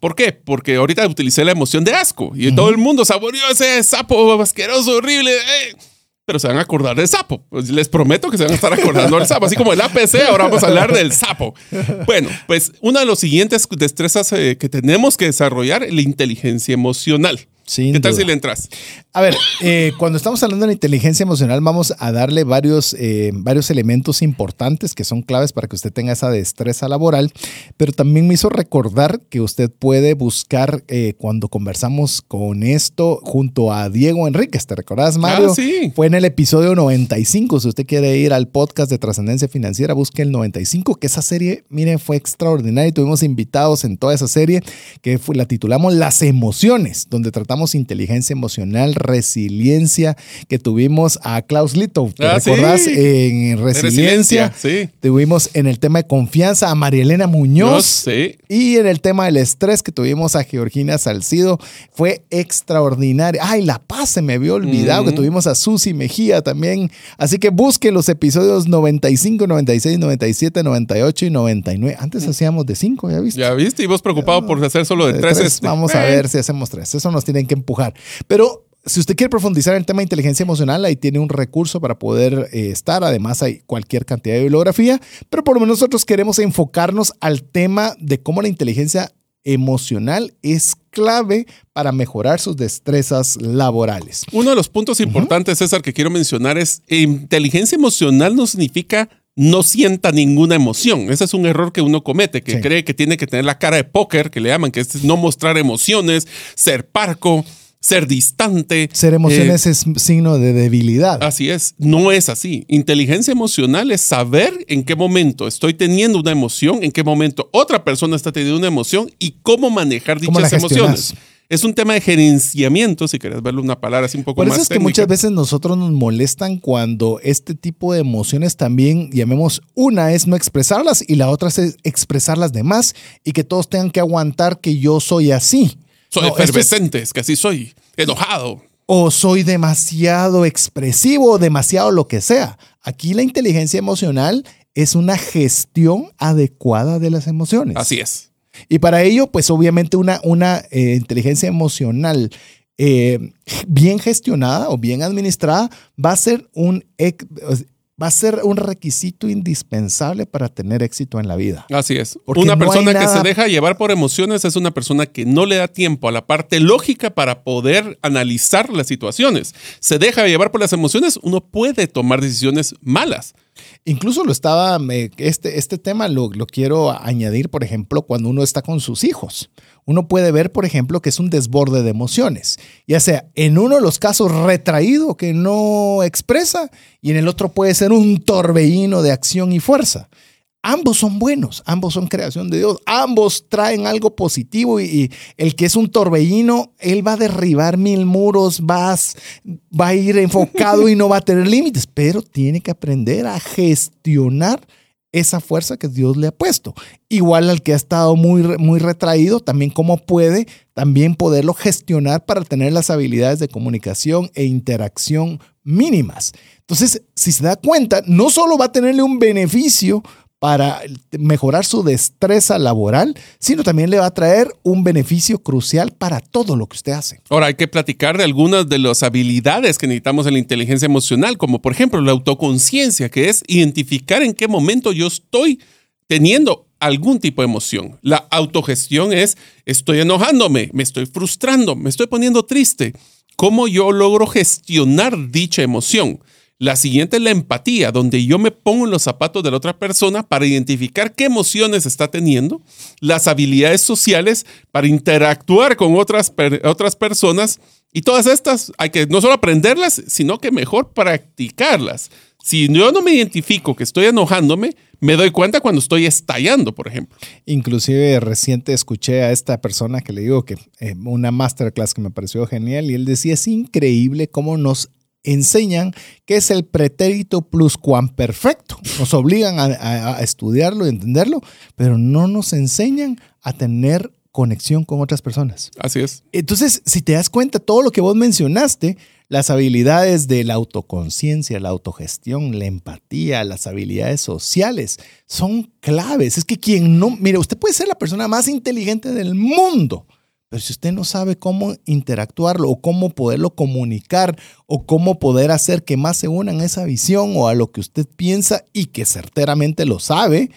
¿Por qué? Porque ahorita utilicé la emoción de asco y todo el mundo saboreó ese sapo asqueroso, horrible. Eh pero se van a acordar del sapo. Pues les prometo que se van a estar acordando del sapo. Así como el APC, ahora vamos a hablar del sapo. Bueno, pues una de las siguientes destrezas eh, que tenemos que desarrollar es la inteligencia emocional. ¿Qué tal si le entras? A ver, eh, cuando estamos hablando de la inteligencia emocional, vamos a darle varios, eh, varios elementos importantes que son claves para que usted tenga esa destreza laboral, pero también me hizo recordar que usted puede buscar eh, cuando conversamos con esto junto a Diego Enríquez. ¿Te recordás, Mario? Ah, sí. Fue en el episodio 95. Si usted quiere ir al podcast de Trascendencia Financiera, busque el 95, que esa serie, miren, fue extraordinaria y tuvimos invitados en toda esa serie que la titulamos Las emociones, donde tratamos inteligencia emocional, resiliencia, que tuvimos a Klaus Lito, ¿te ah, recordás? En resiliencia. sí. Tuvimos en el tema de confianza a Marielena Muñoz. sí. Y en el tema del estrés que tuvimos a Georgina Salcido. Fue extraordinario. Ay, La Paz se me había olvidado que tuvimos a Susi Mejía también. Así que busquen los episodios 95, 96, 97, 98 y 99. Antes hacíamos de 5, ¿ya viste? Ya viste, y vos preocupado por hacer solo de 3. Este. Vamos a ver si hacemos tres. Eso nos tienen que empujar. Pero si usted quiere profundizar en el tema de inteligencia emocional, ahí tiene un recurso para poder eh, estar. Además, hay cualquier cantidad de bibliografía, pero por lo menos nosotros queremos enfocarnos al tema de cómo la inteligencia emocional es clave para mejorar sus destrezas laborales. Uno de los puntos importantes, César, que quiero mencionar es inteligencia emocional no significa no sienta ninguna emoción. Ese es un error que uno comete, que cree que tiene que tener la cara de póker, que le llaman, que es no mostrar emociones, ser parco, ser distante. Ser emociones eh, es signo de debilidad. Así es, no es así. Inteligencia emocional es saber en qué momento estoy teniendo una emoción, en qué momento otra persona está teniendo una emoción y cómo manejar dichas emociones. Es un tema de gerenciamiento, si querés verlo una palabra así un poco Por más. eso es que muchas veces nosotros nos molestan cuando este tipo de emociones también, llamemos, una es no expresarlas y la otra es expresarlas de más y que todos tengan que aguantar que yo soy así. Soy efervescente, es que así soy, enojado. O soy demasiado expresivo, demasiado lo que sea. Aquí la inteligencia emocional es una gestión adecuada de las emociones. Así es. Y para ello, pues obviamente una, una eh, inteligencia emocional eh, bien gestionada o bien administrada va a ser un va a ser un requisito indispensable para tener éxito en la vida. Así es. una persona que se deja llevar por emociones es una persona que no le da tiempo a la parte lógica para poder analizar las situaciones. Se deja llevar por las emociones, uno puede tomar decisiones malas. Incluso lo estaba, este, este tema lo, lo, quiero añadir, por ejemplo, cuando uno está con sus hijos. Uno puede ver, por ejemplo, que es un desborde de emociones, ya sea en uno de los casos retraído que no expresa y en el otro puede ser un torbellino de acción y fuerza ambos son buenos, ambos son creación de Dios, ambos traen algo positivo y, el que es un torbellino, él va a derribar mil muros, va, a ir enfocado y no va a tener límites, pero tiene que aprender a gestionar esa fuerza que Dios le ha puesto. Igual al que ha estado muy, muy retraído, también cómo puede también poderlo gestionar para tener las habilidades de comunicación e interacción mínimas. Entonces, si se da cuenta, no solo va a tenerle un beneficio para mejorar su destreza laboral, sino también le va a traer un beneficio crucial para todo lo que usted hace. Ahora hay que platicar de algunas de las habilidades que necesitamos en la inteligencia emocional, como por ejemplo la autoconciencia, que es identificar en qué momento yo estoy teniendo algún tipo de emoción. La autogestión es estoy enojándome, me estoy frustrando, me estoy poniendo triste. ¿Cómo yo logro gestionar dicha emoción? La siguiente es la empatía, donde yo me pongo en los zapatos de la otra persona para identificar qué emociones está teniendo, las habilidades sociales para interactuar con otras, otras personas y todas estas hay que no solo aprenderlas, sino que mejor practicarlas. Si yo no me identifico que estoy enojándome, me doy cuenta cuando estoy estallando, por ejemplo. Inclusive reciente escuché a esta persona que le digo que eh, una masterclass que me pareció genial y él decía, es increíble cómo nos enseñan qué es el pretérito pluscuamperfecto. Nos obligan a, a, a estudiarlo y entenderlo, pero no nos enseñan a tener conexión con otras personas. Así es. Entonces, si te das cuenta, todo lo que vos mencionaste, las habilidades de la autoconciencia, la autogestión, la empatía, las habilidades sociales, son claves. Es que quien no, mire, usted puede ser la persona más inteligente del mundo, pero si usted no sabe cómo interactuarlo o cómo poderlo comunicar o cómo poder hacer que más se unan a esa visión o a lo que usted piensa y que certeramente lo sabe,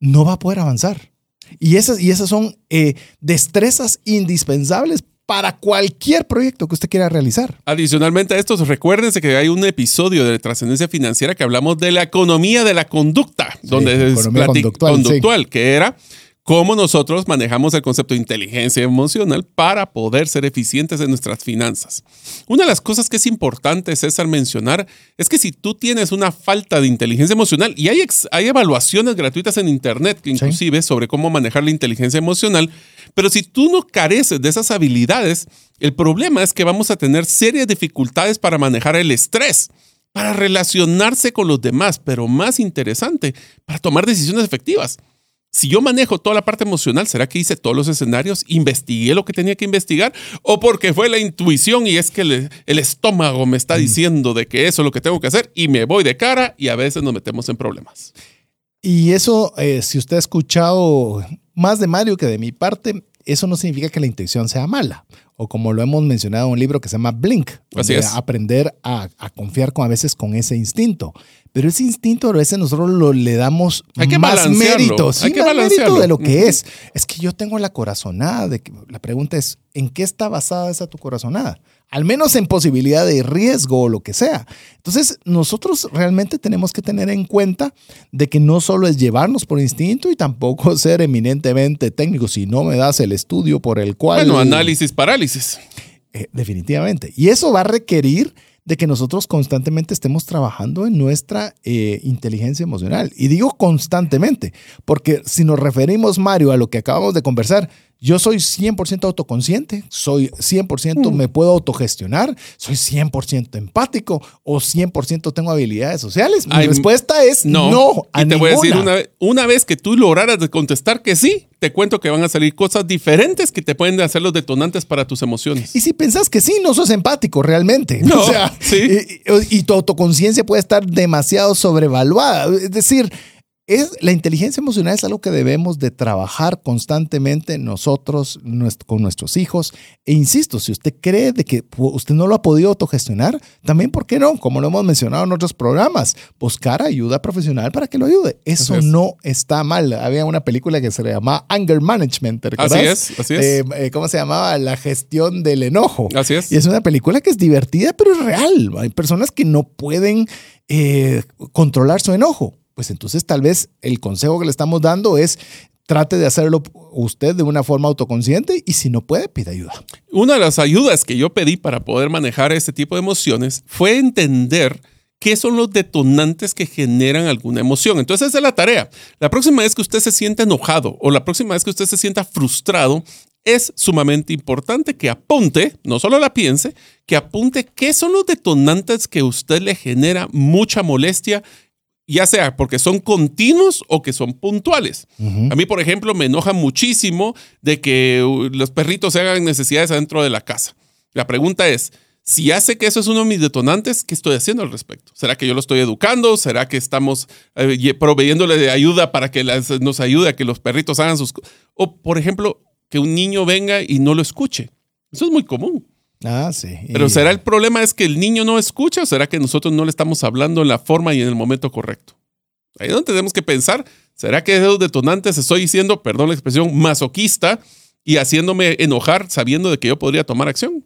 no va a poder avanzar. Y esas, y esas son eh, destrezas indispensables para cualquier proyecto que usted quiera realizar. Adicionalmente a esto, recuérdense que hay un episodio de trascendencia financiera que hablamos de la economía de la conducta, Sí, donde es conductual, conductual, que era cómo nosotros manejamos el concepto de inteligencia emocional para poder ser eficientes en nuestras finanzas. Una de las cosas que es importante, César, mencionar es que si tú tienes una falta de inteligencia emocional, y hay, ex- hay evaluaciones gratuitas en Internet, que inclusive sobre cómo manejar la inteligencia emocional, pero si tú no careces de esas habilidades, el problema es que vamos a tener serias dificultades para manejar el estrés, para relacionarse con los demás, pero más interesante, para tomar decisiones efectivas. Si yo manejo toda la parte emocional, ¿será que hice todos los escenarios? ¿Investigué lo que tenía que investigar? ¿O porque fue la intuición y es que el, el estómago me está diciendo de que eso es lo que tengo que hacer y me voy de cara y a veces nos metemos en problemas? Y eso, eh, si usted ha escuchado más de Mario que de mi parte, eso no significa que la intención sea mala. O como lo hemos mencionado en un libro que se llama Blink, Así es. aprender a, a confiar con, a veces con ese instinto. Pero ese instinto a veces nosotros lo, le damos Hay que más balancearlo, mérito, hay que más mérito de lo que es. Es que yo tengo la corazonada. De que, la pregunta es, ¿en qué está basada esa tu corazonada? Al menos en posibilidad de riesgo o lo que sea. Entonces, nosotros realmente tenemos que tener en cuenta de que no solo es llevarnos por instinto y tampoco [laughs] ser eminentemente técnico. Si no me das el estudio por el cual... Bueno, análisis, parálisis. Eh, definitivamente. Y eso va a requerir de que nosotros constantemente estemos trabajando en nuestra eh, inteligencia emocional. Y digo constantemente, porque si nos referimos, Mario, a lo que acabamos de conversar, yo soy 100% autoconsciente, soy 100% me puedo autogestionar, soy 100% empático o 100% tengo habilidades sociales. Mi Ay, respuesta es no, No, a y te voy a decir, una, una vez que tú lograras contestar que sí, te cuento que van a salir cosas diferentes que te pueden hacer los detonantes para tus emociones. Y si pensás que sí, no sos empático realmente. No, [laughs] o sea, sí. y, y tu autoconciencia puede estar demasiado sobrevaluada. Es decir, es, la inteligencia emocional es algo que debemos de trabajar constantemente nosotros nuestro- con nuestros hijos. E insisto, si usted cree de que usted no lo ha podido autogestionar, también, ¿por qué no? Como lo hemos mencionado en otros programas, buscar ayuda profesional para que lo ayude. Eso es. no está mal. Había una película que se le llamaba Anger Management, ¿te Así es, así es. Eh, eh, ¿Cómo se llamaba? La gestión del enojo. Así es. Y es una película que es divertida, pero es real. Hay personas que no pueden eh, controlar su enojo. Pues entonces tal vez el consejo que le estamos dando es trate de hacerlo usted de una forma autoconsciente y si no puede, pida ayuda. Una de las ayudas que yo pedí para poder manejar este tipo de emociones fue entender qué son los detonantes que generan alguna emoción. Entonces esa es la tarea. La próxima vez que usted se sienta enojado o la próxima vez que usted se sienta frustrado, es sumamente importante que apunte, no solo la piense, que apunte qué son los detonantes que usted le genera mucha molestia, ya sea porque son continuos o que son puntuales. A mí, por ejemplo, me enoja muchísimo de que uh, los perritos se hagan necesidades adentro de la casa. La pregunta es, si hace que eso es uno de mis detonantes, ¿qué estoy haciendo al respecto? ¿Será que yo lo estoy educando? ¿Será que estamos eh, proveyéndole de ayuda para que las- nos ayude a que los perritos hagan sus... O, por ejemplo, que un niño venga y no lo escuche. Eso es muy común. Ah, sí. Pero ¿será el problema es que el niño no escucha o será que nosotros no le estamos hablando en la forma y en el momento correcto? Ahí es donde tenemos que pensar, ¿será que esos detonantes estoy diciendo, perdón la expresión, masoquista y haciéndome enojar sabiendo de que yo podría tomar acción?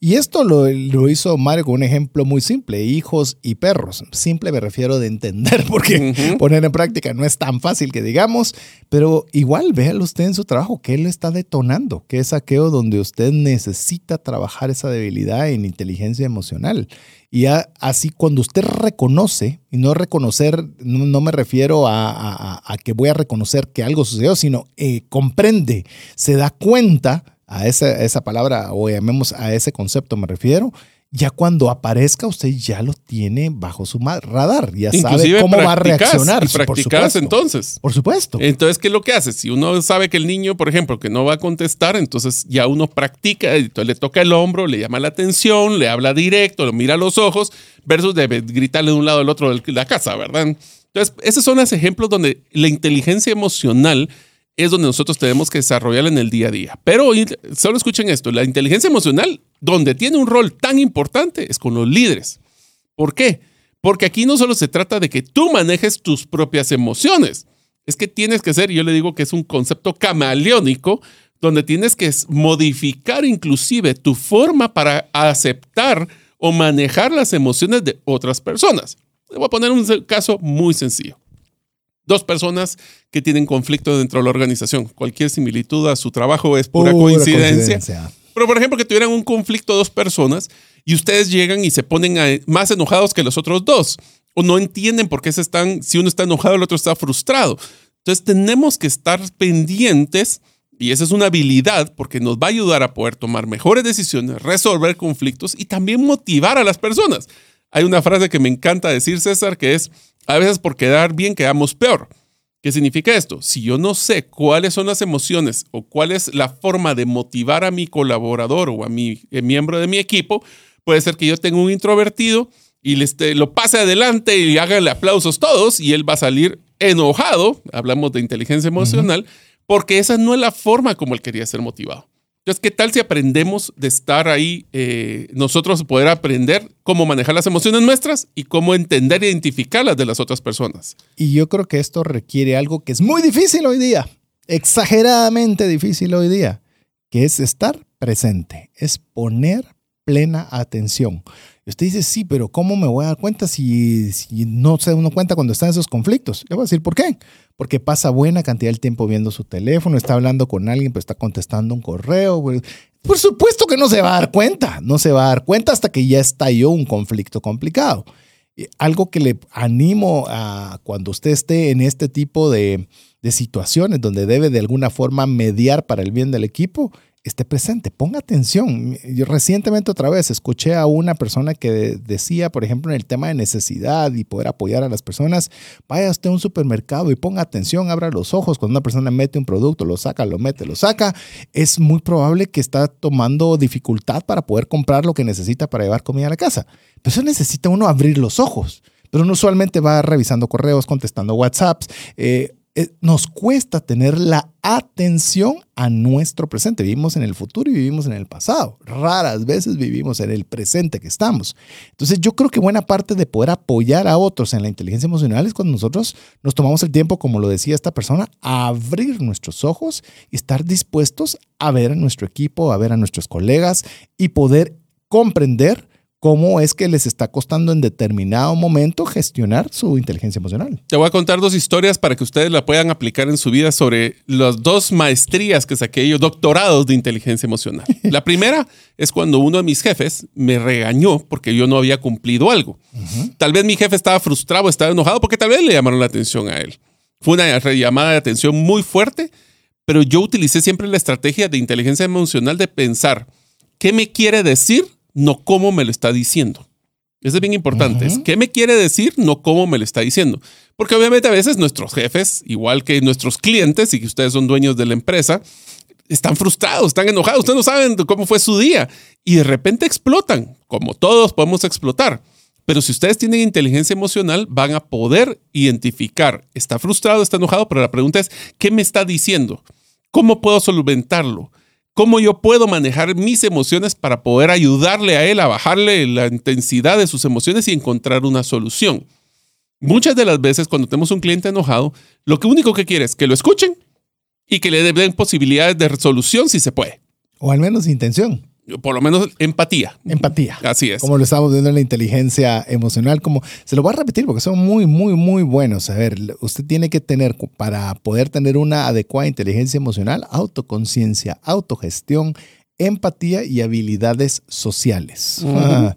Y esto lo, lo, hizo Mario con un ejemplo muy simple, hijos y perros. Simple me refiero de entender, [laughs] porque poner en práctica no es tan fácil que digamos, pero igual véalo usted en su trabajo, que él está detonando, que es aquello donde usted necesita trabajar esa debilidad en inteligencia emocional. Y así cuando usted reconoce, y no reconocer, no, me refiero a, que voy a reconocer que algo sucedió, sino eh, comprende, se da cuenta a esa, esa palabra o llamemos a ese concepto me refiero, ya cuando aparezca usted ya lo tiene bajo su radar, ya sabe cómo va a reaccionar. Y practicas entonces. Por supuesto. Entonces, ¿qué es lo que hace? Si uno sabe que el niño, por ejemplo, que no va a contestar, entonces ya uno practica, le toca el hombro, le llama la atención, le habla directo, lo mira a los ojos, versus debe gritarle de un lado al otro de la casa, ¿verdad? Entonces, esos son los ejemplos donde la inteligencia emocional es donde nosotros tenemos que desarrollarla en el día a día. Pero solo escuchen esto, la inteligencia emocional, donde tiene un rol tan importante, es con los líderes. ¿Por qué? Porque aquí no solo se trata de que tú manejes tus propias emociones, es que tienes que ser, yo le digo que es un concepto camaleónico, donde tienes que modificar inclusive tu forma para aceptar o manejar las emociones de otras personas. Le voy a poner un caso muy sencillo dos personas que tienen conflicto dentro de la organización. Cualquier similitud a su trabajo es pura, coincidencia. Pero, por ejemplo, que tuvieran un conflicto dos personas y ustedes llegan y se ponen más enojados que los otros dos. O no entienden por qué se están, si uno está enojado, el otro está frustrado. Entonces, tenemos que estar pendientes. Y esa es una habilidad porque nos va a ayudar a poder tomar mejores decisiones, resolver conflictos y también motivar a las personas. Hay una frase que me encanta decir, César, que es, a veces por quedar bien quedamos peor. ¿Qué significa esto? Si yo no sé cuáles son las emociones o cuál es la forma de motivar a mi colaborador o a mi eh, miembro de mi equipo, puede ser que yo tenga un introvertido y este, lo pase adelante y háganle aplausos todos y él va a salir enojado, hablamos de inteligencia emocional, porque esa no es la forma como él quería ser motivado. Entonces, ¿qué tal si aprendemos de estar ahí, eh, nosotros poder aprender cómo manejar las emociones nuestras y cómo entender e identificar las de las otras personas? Y yo creo que esto requiere algo que es muy difícil hoy día, exageradamente difícil hoy día, que es estar presente, es poner plena atención. Usted dice, sí, pero ¿cómo me voy a dar cuenta si, no se da uno cuenta cuando están esos conflictos? Le voy a decir, ¿por qué? Porque pasa buena cantidad de tiempo viendo su teléfono, está hablando con alguien, pues está contestando un correo. Por supuesto que no se va a dar cuenta, no se va a dar cuenta hasta que ya estalló un conflicto complicado. Algo que le animo a cuando usted esté en este tipo de, de situaciones donde debe de alguna forma mediar para el bien del equipo, esté presente, ponga atención. Yo recientemente otra vez escuché a una persona que decía, por ejemplo, en el tema de necesidad y poder apoyar a las personas, vaya usted a un supermercado y ponga atención, abra los ojos, cuando una persona mete un producto, lo saca, lo mete, lo saca, es muy probable que está tomando dificultad para poder comprar lo que necesita para llevar comida a la casa. Pero eso necesita uno abrir los ojos pero no usualmente va revisando correos, contestando WhatsApps, eh, nos cuesta tener la atención a nuestro presente. Vivimos en el futuro y vivimos en el pasado. Raras veces vivimos en el presente que estamos. Entonces yo creo que buena parte de poder apoyar a otros en la inteligencia emocional es cuando nosotros nos tomamos el tiempo, como lo decía esta persona, a abrir nuestros ojos y estar dispuestos a ver a nuestro equipo, a ver a nuestros colegas y poder comprender cómo es que les está costando en determinado momento gestionar su inteligencia emocional. Te voy a contar dos historias para que ustedes la puedan aplicar en su vida sobre las dos maestrías que saqué yo, doctorados de inteligencia emocional. [laughs] La primera es cuando uno de mis jefes me regañó porque yo no había cumplido algo. Tal vez mi jefe estaba frustrado, estaba enojado porque tal vez le llamaron la atención a él. Fue una llamada de atención muy fuerte, pero yo utilicé siempre la estrategia de inteligencia emocional de pensar, ¿qué me quiere decir no cómo me lo está diciendo. Eso es bien importante. ¿Qué me quiere decir? No cómo me lo está diciendo. Porque obviamente a veces nuestros jefes, igual que nuestros clientes y que ustedes son dueños de la empresa, están frustrados, están enojados, ustedes no saben cómo fue su día y de repente explotan, como todos podemos explotar. Pero si ustedes tienen inteligencia emocional, van a poder identificar, está frustrado, está enojado, pero la pregunta es, ¿qué me está diciendo? ¿Cómo puedo solventarlo? Cómo yo puedo manejar mis emociones para poder ayudarle a él a bajarle la intensidad de sus emociones y encontrar una solución. Muchas de las veces cuando tenemos un cliente enojado, lo que único que quiere es que lo escuchen y que le den posibilidades de resolución si se puede. O al menos intención. Por lo menos empatía. Empatía. Así es. Como lo estamos viendo en la inteligencia emocional, como se lo voy a repetir porque son muy, muy, muy buenos. A ver, usted tiene que tener, para poder tener una adecuada inteligencia emocional, autoconciencia, autogestión, empatía y habilidades sociales. Ah,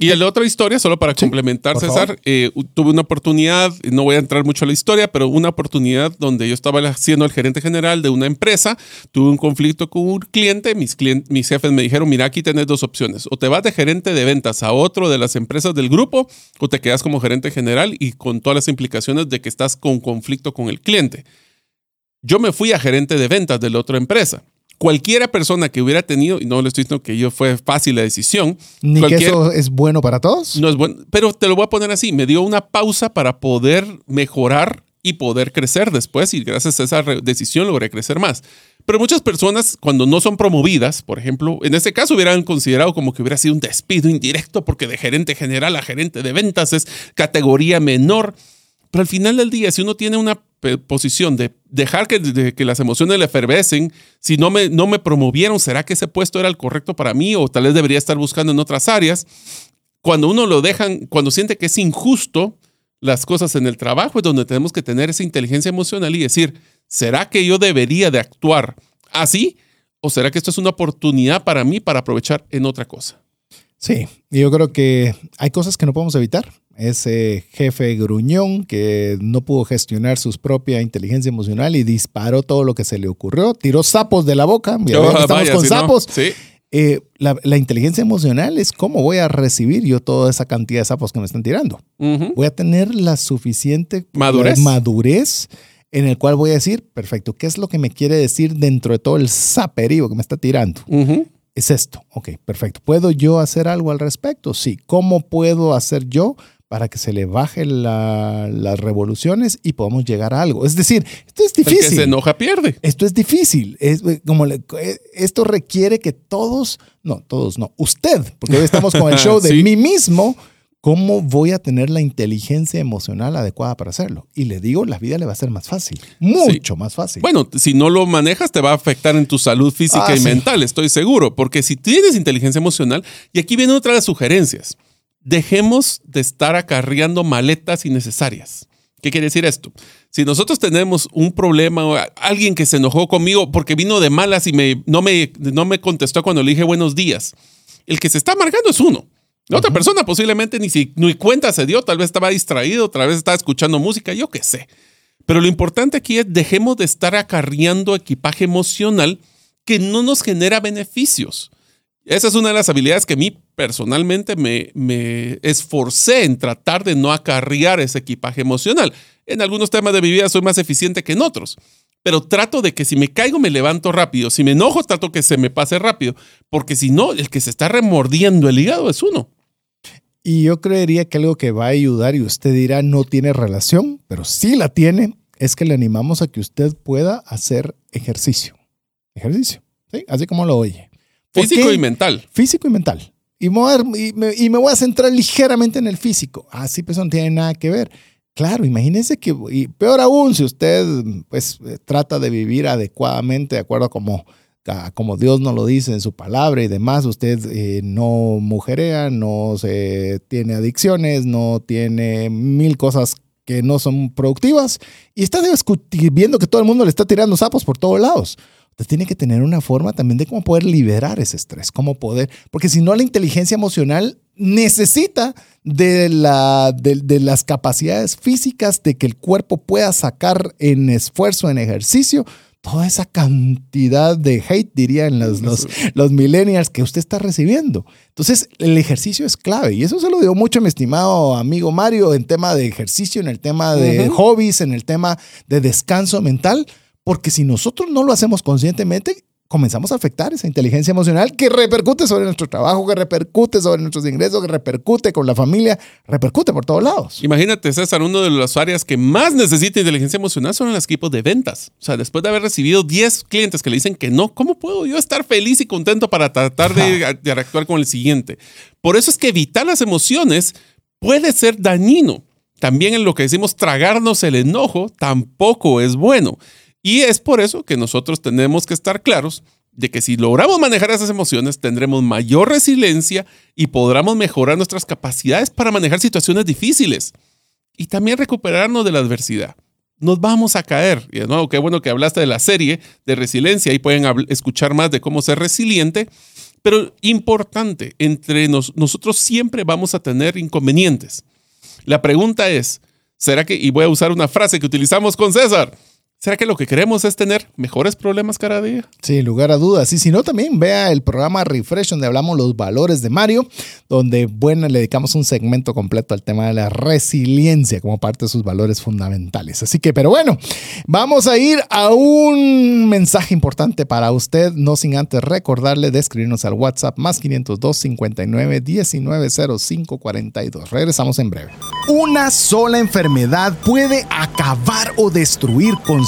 Y la otra historia, solo para Sí, complementar, César, eh, tuve una oportunidad, no voy a entrar mucho a la historia, pero una oportunidad donde yo estaba siendo el gerente general de una empresa, tuve un conflicto con un cliente, mis, clien- mis jefes me dijeron, mira, aquí tenés dos opciones, o te vas de gerente de ventas a otro de las empresas del grupo, o te quedas como gerente general y con todas las implicaciones de que estás con conflicto con el cliente. Yo me fui a gerente de ventas de la otra empresa. Cualquiera persona que hubiera tenido, y no le estoy diciendo que yo fue fácil la decisión, Ni que eso es bueno para todos. no es bueno, pero te lo voy a poner así. Me dio una pausa para poder mejorar y poder crecer después y gracias a esa decisión logré crecer más. Pero muchas personas cuando no son promovidas, por ejemplo, en este caso hubieran considerado como que hubiera sido un despido indirecto porque de gerente general a gerente de ventas es categoría menor. Pero al final del día, si uno tiene una posición de dejar que, las emociones le efervescen, si no me, no me promovieron, ¿será que ese puesto era el correcto para mí o tal vez debería estar buscando en otras áreas? Cuando uno lo dejan, cuando siente que es injusto las cosas en el trabajo, es donde tenemos que tener esa inteligencia emocional y decir, ¿será que yo debería de actuar así? ¿O será que esto es una oportunidad para mí para aprovechar en otra cosa? Sí, yo creo que hay cosas que no podemos evitar. Ese jefe gruñón que no pudo gestionar su propia inteligencia emocional y disparó todo lo que se le ocurrió, tiró sapos de la boca. Oh, estamos vaya, con si no, sapos. sí. Eh, la, la inteligencia emocional es cómo voy a recibir yo toda esa cantidad de sapos que me están tirando. Voy a tener la suficiente Madurez. madurez en el cual voy a decir, perfecto, ¿qué es lo que me quiere decir dentro de todo el saperío que me está tirando? Es esto. Ok, perfecto. ¿Puedo yo hacer algo al respecto? Sí. ¿Cómo puedo hacer yo para que se le baje la- las revoluciones y podamos llegar a algo? Es decir, esto es El que difícil. se enoja pierde. Esto es difícil. Es, eh, como le- eh, esto requiere que todos, no, todos no, usted, porque hoy estamos con el [laughs] show de Sí. mí mismo, ¿cómo voy a tener la inteligencia emocional adecuada para hacerlo? Y le digo, la vida le va a ser más fácil, mucho más fácil. Bueno, si no lo manejas, te va a afectar en tu salud física Ah, y sí. mental, estoy seguro. Porque si tienes inteligencia emocional, y aquí viene otra de las sugerencias, dejemos de estar acarreando maletas innecesarias. ¿Qué quiere decir esto? Si nosotros tenemos un problema o alguien que se enojó conmigo porque vino de malas y me, no, me, no me contestó cuando le dije buenos días, el que se está amargando es uno. La otra persona posiblemente ni, si, ni cuenta se dio, tal vez estaba distraído, tal vez estaba escuchando música, yo qué sé. Pero lo importante aquí es dejemos de estar acarreando equipaje emocional que no nos genera beneficios. Esa es una de las habilidades que a mí personalmente me, me esforcé en tratar de no acarrear ese equipaje emocional. En algunos temas de mi vida soy más eficiente que en otros, pero trato de que si me caigo me levanto rápido, si me enojo trato que se me pase rápido, porque si no, el que se está remordiendo el hígado es uno. Y yo creería que algo que va a ayudar y usted dirá no tiene relación, pero sí la tiene, es que le animamos a que usted pueda hacer ejercicio. Ejercicio, ¿sí? Así como lo oye. ¿Por Físico y mental. Físico y mental. Y me, voy a, y, me, y me voy a centrar ligeramente en el físico. Así pues no tiene nada que ver. Claro, imagínese que, y peor aún, si usted pues eh, trata de vivir adecuadamente, de acuerdo a como, a como Dios nos lo dice en su palabra y demás, usted eh, no mujerea, no se, tiene adicciones, no tiene mil cosas que no son productivas y está viendo que todo el mundo le está tirando sapos por todos lados. Usted tiene que tener una forma también de cómo poder liberar ese estrés, cómo poder, porque si no la inteligencia emocional necesita de, la, de, de las capacidades físicas de que el cuerpo pueda sacar en esfuerzo, en ejercicio, toda esa cantidad de hate, dirían los, los, los millennials, que usted está recibiendo. Entonces, el ejercicio es clave. Y eso se lo digo mucho a mi estimado amigo Mario en tema de ejercicio, en el tema de hobbies, en el tema de descanso mental. Porque si nosotros no lo hacemos conscientemente, comenzamos a afectar esa inteligencia emocional que repercute sobre nuestro trabajo, que repercute sobre nuestros ingresos, que repercute con la familia, repercute por todos lados. Imagínate, César, una de las áreas que más necesita inteligencia emocional son los equipos de ventas. O sea, después de haber recibido 10 clientes que le dicen que no, ¿cómo puedo yo estar feliz y contento para tratar de, de actuar con el siguiente? Por eso es que evitar las emociones puede ser dañino. También en lo que decimos tragarnos el enojo tampoco es bueno. Y es por eso que nosotros tenemos que estar claros de que si logramos manejar esas emociones, tendremos mayor resiliencia y podremos mejorar nuestras capacidades para manejar situaciones difíciles y también recuperarnos de la adversidad. Nos vamos a caer. Y de nuevo, qué bueno que hablaste de la serie de resiliencia. Ahí pueden escuchar más de cómo ser resiliente. Pero importante, entre nosotros siempre vamos a tener inconvenientes. La pregunta es, ¿será que, y voy a usar una frase que utilizamos con César, ¿Será que lo que queremos es tener mejores problemas cada día? Sí, lugar a dudas. Y si no, también vea el programa Refresh, donde hablamos los valores de Mario, donde, bueno, le dedicamos un segmento completo al tema de la resiliencia como parte de sus valores fundamentales. Así que, pero bueno, vamos a ir a un mensaje importante para usted, no sin antes recordarle de escribirnos al WhatsApp más 502 59 19 05 42. Regresamos en breve. Una sola enfermedad puede acabar o destruir con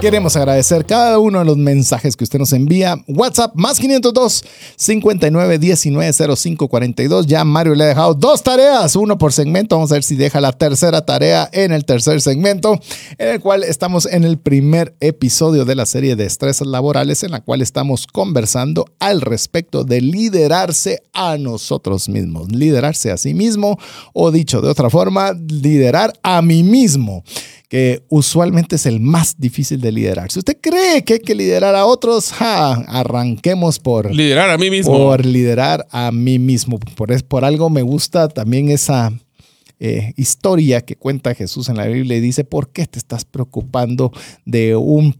Queremos agradecer cada uno de los mensajes que usted nos envía. WhatsApp más 502 59 19 05 42. Ya Mario le ha dejado dos tareas, uno por segmento. Vamos a ver si deja la tercera tarea en el tercer segmento, en el cual estamos en el primer episodio de la serie de estresas laborales, en la cual estamos conversando al respecto de liderarse a nosotros mismos, liderarse a sí mismo, o dicho de otra forma, liderar a mí mismo que usualmente es el más difícil de liderar. Si usted cree que hay que liderar a otros, arranquemos por... Liderar a mí mismo. Por liderar a mí mismo. Por, por algo me gusta también esa eh, historia que cuenta Jesús en la Biblia y dice, ¿por qué te estás preocupando de un,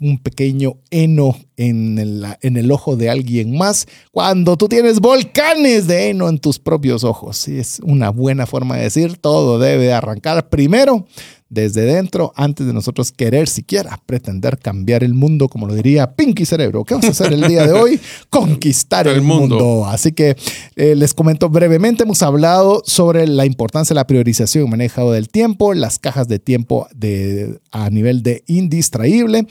un pequeño heno en el, en el, ojo de alguien más cuando tú tienes volcanes de heno en tus propios ojos? es una buena forma de decir, todo debe arrancar primero desde dentro antes de nosotros querer siquiera pretender cambiar el mundo, como lo diría Pinky Cerebro. ¿Qué vamos a hacer el día de hoy? [laughs] Conquistar el, mundo. Así que eh, les comento brevemente, hemos hablado sobre la importancia de la priorización y manejo del tiempo, las cajas de tiempo de, a nivel de indistraíble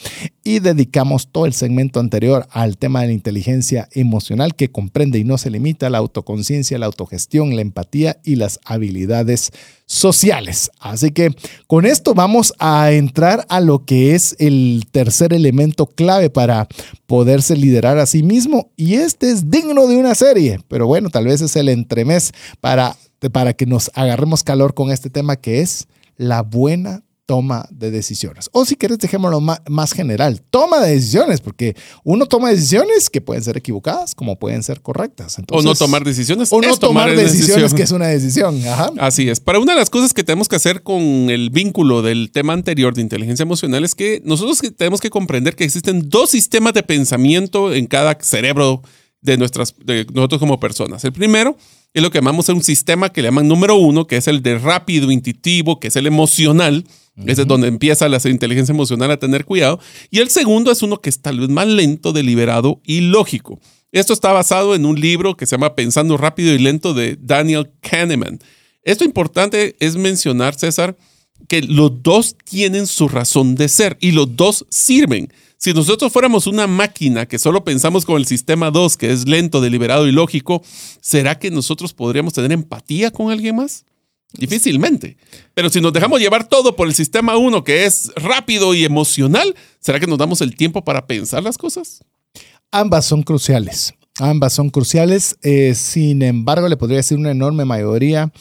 y dedicamos todo el segmento anterior al tema de la inteligencia emocional que comprende y no se limita a la autoconciencia, la autogestión, la empatía y las habilidades sociales. Así que con esto vamos a entrar a lo que es el tercer elemento clave para poderse liderar a sí mismo y este es digno de una serie, pero bueno, tal vez es el entremés para, para que nos agarremos calor con este tema que es la buena toma de decisiones. O si quieres, dejémoslo más, general, toma de decisiones, porque uno toma decisiones que pueden ser equivocadas como pueden ser correctas. o no tomar decisiones. O no tomar, decisiones, que es una decisión. Así es. Para una de las cosas que tenemos que hacer con el vínculo del tema anterior de inteligencia emocional es que nosotros tenemos que comprender que existen dos sistemas de pensamiento en cada cerebro de, nuestras, de nosotros como personas. El primero es lo que llamamos un sistema que le llaman número uno, que es el de rápido, intuitivo, que es el emocional ese es donde empieza la inteligencia emocional a tener cuidado. Y el segundo es uno que es tal vez más lento, deliberado y lógico. Esto está basado en un libro que se llama Pensando rápido y lento de Daniel Kahneman. Esto importante es mencionar, César, que los dos tienen su razón de ser y los dos sirven. Si nosotros fuéramos una máquina que solo pensamos con el sistema 2, que es lento, deliberado y lógico, ¿será que nosotros podríamos tener empatía con alguien más? Difícilmente. Pero si nos dejamos llevar todo por el sistema 1, que es rápido y emocional, ¿será que nos damos el tiempo para pensar las cosas? Ambas son cruciales. Ambas son cruciales. Eh, sin embargo, le podría decir una enorme mayoría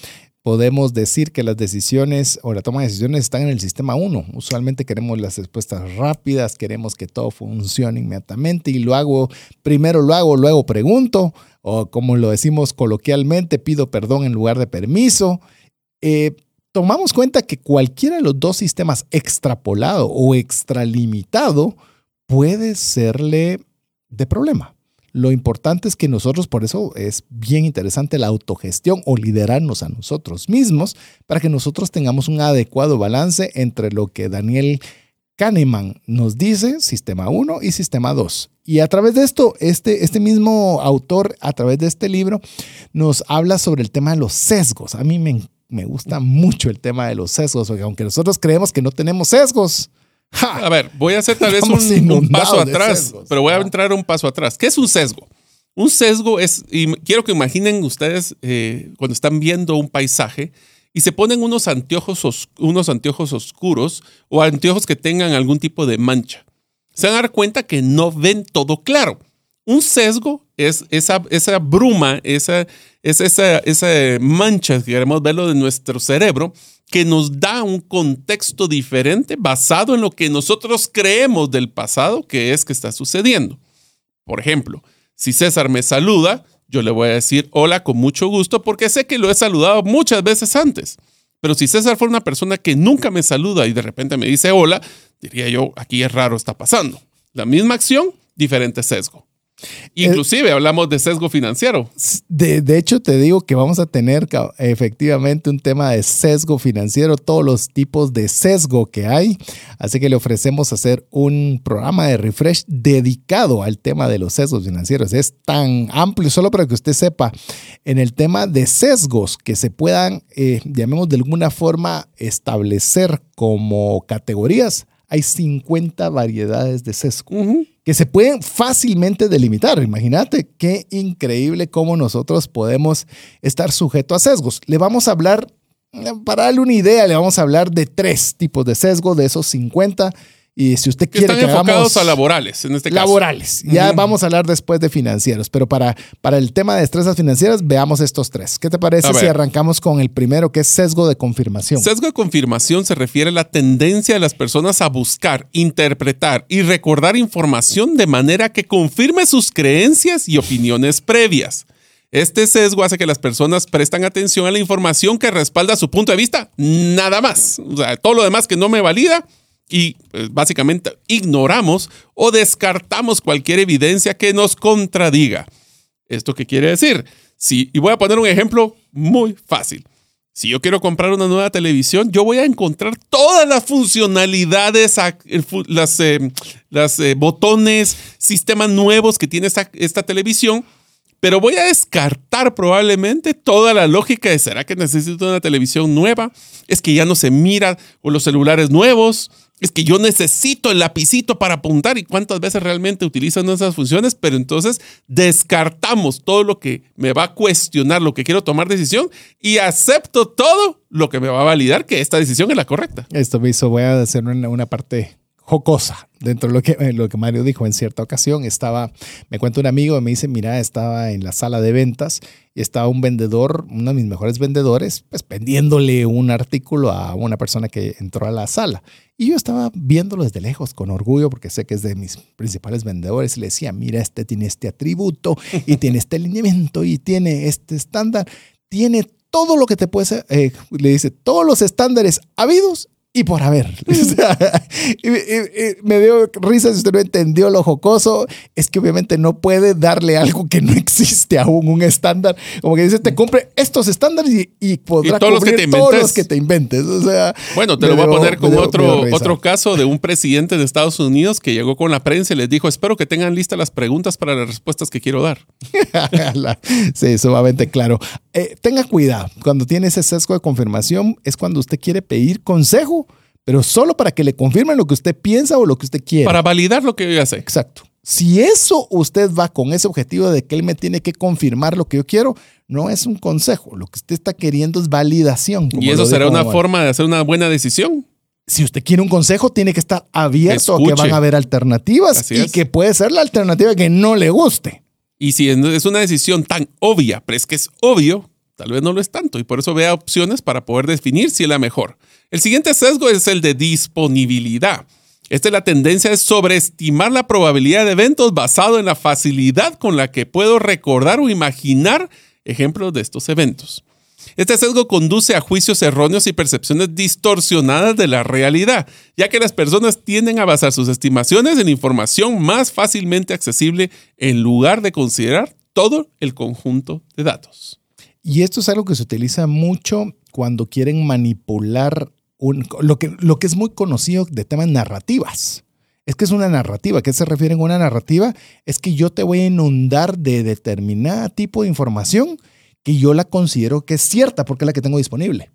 podemos decir que las decisiones o la toma de decisiones están en el sistema 1. Usualmente queremos las respuestas rápidas, queremos que todo funcione inmediatamente y lo hago, primero lo hago, luego pregunto, o como lo decimos coloquialmente, pido perdón en lugar de permiso. Eh, tomamos cuenta que cualquiera de los dos sistemas extrapolado o extralimitado puede serle de problema. Lo importante es que nosotros, por eso es bien interesante la autogestión o liderarnos a nosotros mismos para que nosotros tengamos un adecuado balance entre lo que Daniel Kahneman nos dice, sistema 1 y sistema 2. Y a través de esto, este, este mismo autor, a través de este libro, nos habla sobre el tema de los sesgos. A mí me, me gusta mucho el tema de los sesgos, porque aunque nosotros creemos que no tenemos sesgos, a ver, voy a hacer tal vez un, paso atrás, pero voy a entrar un paso atrás. ¿Qué es un sesgo? Un sesgo es, y quiero que imaginen ustedes eh, cuando están viendo un paisaje y se ponen unos anteojos, unos anteojos oscuros o anteojos que tengan algún tipo de mancha. Se van a dar cuenta que no ven todo claro. Un sesgo es esa, esa bruma, esa, esa, esa mancha, que queremos verlo de nuestro cerebro, que nos da un contexto diferente basado en lo que nosotros creemos del pasado que es que está sucediendo. Por ejemplo, si César me saluda, yo le voy a decir hola con mucho gusto porque sé que lo he saludado muchas veces antes. Pero si César fuera una persona que nunca me saluda y de repente me dice hola, diría yo, aquí es raro, está pasando. La misma acción, diferente sesgo. Inclusive hablamos de sesgo financiero. De, de, hecho, te digo que vamos a tener efectivamente un tema de sesgo financiero, todos los tipos de sesgo que hay. Así que le ofrecemos hacer un programa de refresh dedicado al tema de los sesgos financieros. Es tan amplio, solo para que usted sepa, en el tema de sesgos que se puedan, eh, llamemos de alguna forma, establecer como categorías hay 50 variedades de sesgo que se pueden fácilmente delimitar. Imagínate qué increíble cómo nosotros podemos estar sujetos a sesgos. Le vamos a hablar, para darle una idea, le vamos a hablar de tres tipos de sesgo de esos 50 y si usted quiere están enfocados a laborales, en este caso. Laborales. Ya vamos a hablar después de financieros, pero para, para el tema de destrezas financieras, veamos estos tres. ¿Qué te parece si arrancamos con el primero, que es sesgo de confirmación? Sesgo de confirmación se refiere a la tendencia de las personas a buscar, interpretar y recordar información de manera que confirme sus creencias y opiniones previas. Este sesgo hace que las personas prestan atención a la información que respalda su punto de vista, nada más. O sea, todo lo demás que no me valida, y pues, básicamente ignoramos o descartamos cualquier evidencia que nos contradiga. ¿Esto qué quiere decir? Si, y voy a poner un ejemplo muy fácil. Si yo quiero comprar una nueva televisión, yo voy a encontrar todas las funcionalidades, eh, las eh, botones, sistemas nuevos que tiene esta televisión, pero voy a descartar probablemente toda la lógica de ¿será que necesito una televisión nueva? Es que ya no se mira con los celulares nuevos, es que yo necesito el lapicito para apuntar y cuántas veces realmente utilizan esas funciones, pero entonces descartamos todo lo que me va a cuestionar, lo que quiero tomar decisión y acepto todo lo que me va a validar que esta decisión es la correcta. Esto me hizo, voy a hacer una, una parte jocosa dentro de lo que, eh, lo que Mario dijo en cierta ocasión. Estaba, me cuenta un amigo, me dice, mira, estaba en la sala de ventas y estaba un vendedor, uno de mis mejores vendedores, pues vendiéndole un artículo a una persona que entró a la sala. Y yo estaba viéndolo desde lejos con orgullo porque sé que es de mis principales vendedores y le decía, mira, este tiene este atributo y [laughs] tiene este alineamiento y tiene este estándar, tiene todo lo que te puede, eh, le dice, todos los estándares habidos y por haber. [laughs] O sea, y- y- y me dio risa si usted no entendió lo jocoso. Es que obviamente no puede darle algo que no existe aún, un estándar. Como que dice, te compre estos estándares y, y podrá Y todos los que te todos inventes. los que te inventes. O sea, Bueno, te lo voy a poner con otro, otro caso de un presidente de Estados Unidos que llegó con la prensa y les dijo, espero que tengan listas las preguntas para las respuestas que quiero dar. [laughs] Sí, sumamente claro. Eh, tenga cuidado. Cuando tiene ese sesgo de confirmación es cuando usted quiere pedir consejo, pero solo para que le confirmen lo que usted piensa o lo que usted quiere. Para validar lo que yo ya sé. Exacto. Si eso usted va con ese objetivo de que él me tiene que confirmar lo que yo quiero, no es un consejo. Lo que usted está queriendo es validación. como Y eso será una forma de hacer una buena decisión. Si usted quiere un consejo, tiene que estar abierto a que van a haber alternativas Así y es. que puede ser la alternativa que no le guste. Y si es una decisión tan obvia, pero es que es obvio, tal vez no lo es tanto. Y por eso vea opciones para poder definir si es la mejor. El siguiente sesgo es el de disponibilidad. Esta es la tendencia de sobreestimar la probabilidad de eventos basado en la facilidad con la que puedo recordar o imaginar ejemplos de estos eventos. Este sesgo conduce a juicios erróneos y percepciones distorsionadas de la realidad, ya que las personas tienden a basar sus estimaciones en información más fácilmente accesible en lugar de considerar todo el conjunto de datos. Y esto es algo que se utiliza mucho cuando quieren manipular un- lo, que, lo que es muy conocido de temas narrativas. Es que es una narrativa. ¿A qué se refiere con una narrativa? Es que yo te voy a inundar de determinada tipo de información que yo la considero que es cierta porque es la que tengo disponible.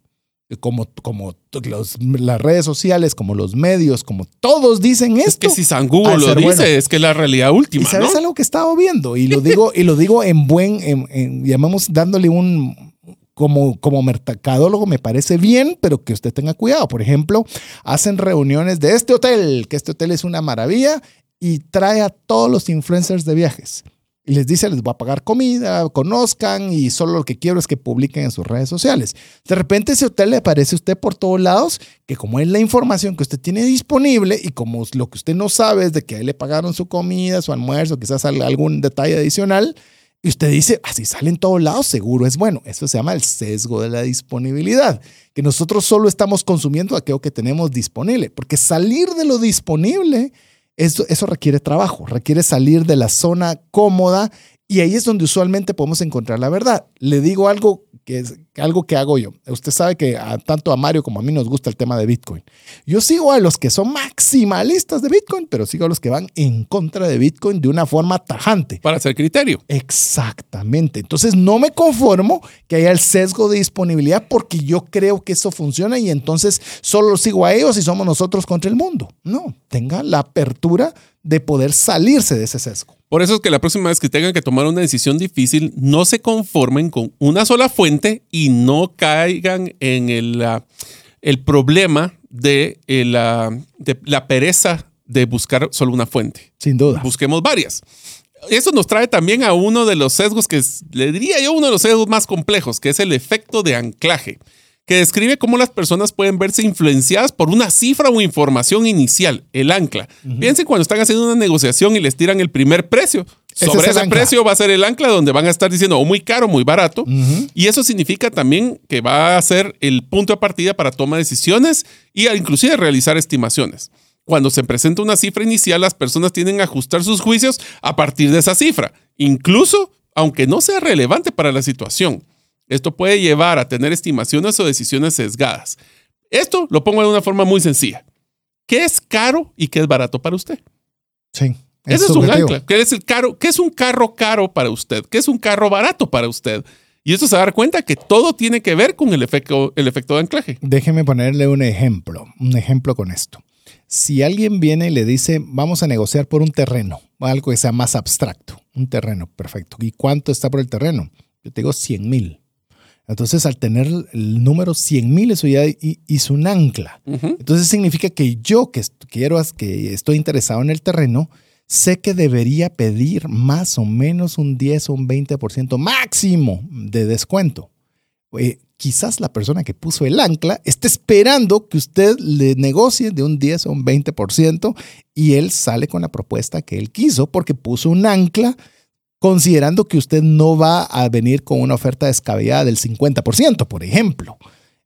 Como, como los- las redes sociales, como los medios, como todos dicen esto. Es que si San Google al lo dice, bueno. es que es la realidad ¿Y última, sabes ¿no? algo que he estado viendo? Y lo digo, y lo digo en buen, en, en- llamamos dándole un, como, como mercadólogo me parece bien, pero que usted tenga cuidado. Por ejemplo, hacen reuniones de este hotel, que este hotel es una maravilla, y trae a todos los influencers de viajes. Y les dice, les voy a pagar comida, conozcan, y solo lo que quiero es que publiquen en sus redes sociales. De repente ese hotel le aparece a usted por todos lados, que como es la información que usted tiene disponible y como lo que usted no sabe es de que a él le pagaron su comida, su almuerzo, quizás al- algún detalle adicional, y usted dice, así sale en todos lados, seguro es bueno. Eso se llama el sesgo de la disponibilidad, que nosotros solo estamos consumiendo aquello que tenemos disponible, porque salir de lo disponible, eso, eso requiere trabajo, requiere salir de la zona cómoda y ahí es donde usualmente podemos encontrar la verdad. Le digo algo que es algo que hago yo. Usted sabe que a, tanto a Mario como a mí nos gusta el tema de Bitcoin. Yo sigo a los que son maximalistas de Bitcoin, pero sigo a los que van en contra de Bitcoin de una forma tajante. Para hacer criterio. Exactamente. Entonces no me conformo que haya el sesgo de disponibilidad porque yo creo que eso funciona y entonces solo sigo a ellos y somos nosotros contra el mundo. No, tenga la apertura de poder salirse de ese sesgo. Por eso es que la próxima vez que tengan que tomar una decisión difícil, no se conformen con una sola fuente y no caigan en el, el problema de, el, de la pereza de buscar solo una fuente. Sin duda. Busquemos varias. Eso nos trae también a uno de los sesgos que es- le diría yo uno de los sesgos más complejos, que es el efecto de anclaje, que describe cómo las personas pueden verse influenciadas por una cifra o información inicial, el ancla. Piensen cuando están haciendo una negociación y les tiran el primer precio. Ese Sobre es ese ancla. precio va a ser el ancla donde van a estar diciendo o muy caro muy barato. Y eso significa también que va a ser el punto de partida para toma de decisiones y a inclusive realizar estimaciones. Cuando se presenta una cifra inicial, las personas tienden a ajustar sus juicios a partir de esa cifra, incluso aunque no sea relevante para la situación. Esto puede llevar a tener estimaciones o decisiones sesgadas. Esto lo pongo de una forma muy sencilla. ¿Qué es caro y qué es barato para usted? Sí. Ese es un ancla. ¿Qué es, el caro? ¿Qué es un carro caro para usted? ¿Qué es un carro barato para usted? Y esto se va a dar cuenta que todo tiene que ver con el efecto, el efecto de anclaje. Déjeme ponerle un ejemplo, un ejemplo con esto. Si alguien viene y le dice, vamos a negociar por un terreno, algo que sea más abstracto, un terreno, perfecto. ¿Y cuánto está por el terreno? Yo te digo 100 mil. Entonces, al tener el número 100 mil, eso ya hi- hizo un ancla. Ujú. Entonces significa que yo que quiero, que estoy interesado en el terreno, sé que debería pedir más o menos un 10 o un 20% máximo de descuento. Eh, quizás la persona que puso el ancla esté esperando que usted le negocie de un 10 o un 20% y él sale con la propuesta que él quiso porque puso un ancla considerando que usted no va a venir con una oferta descabellada del 50%, por ejemplo.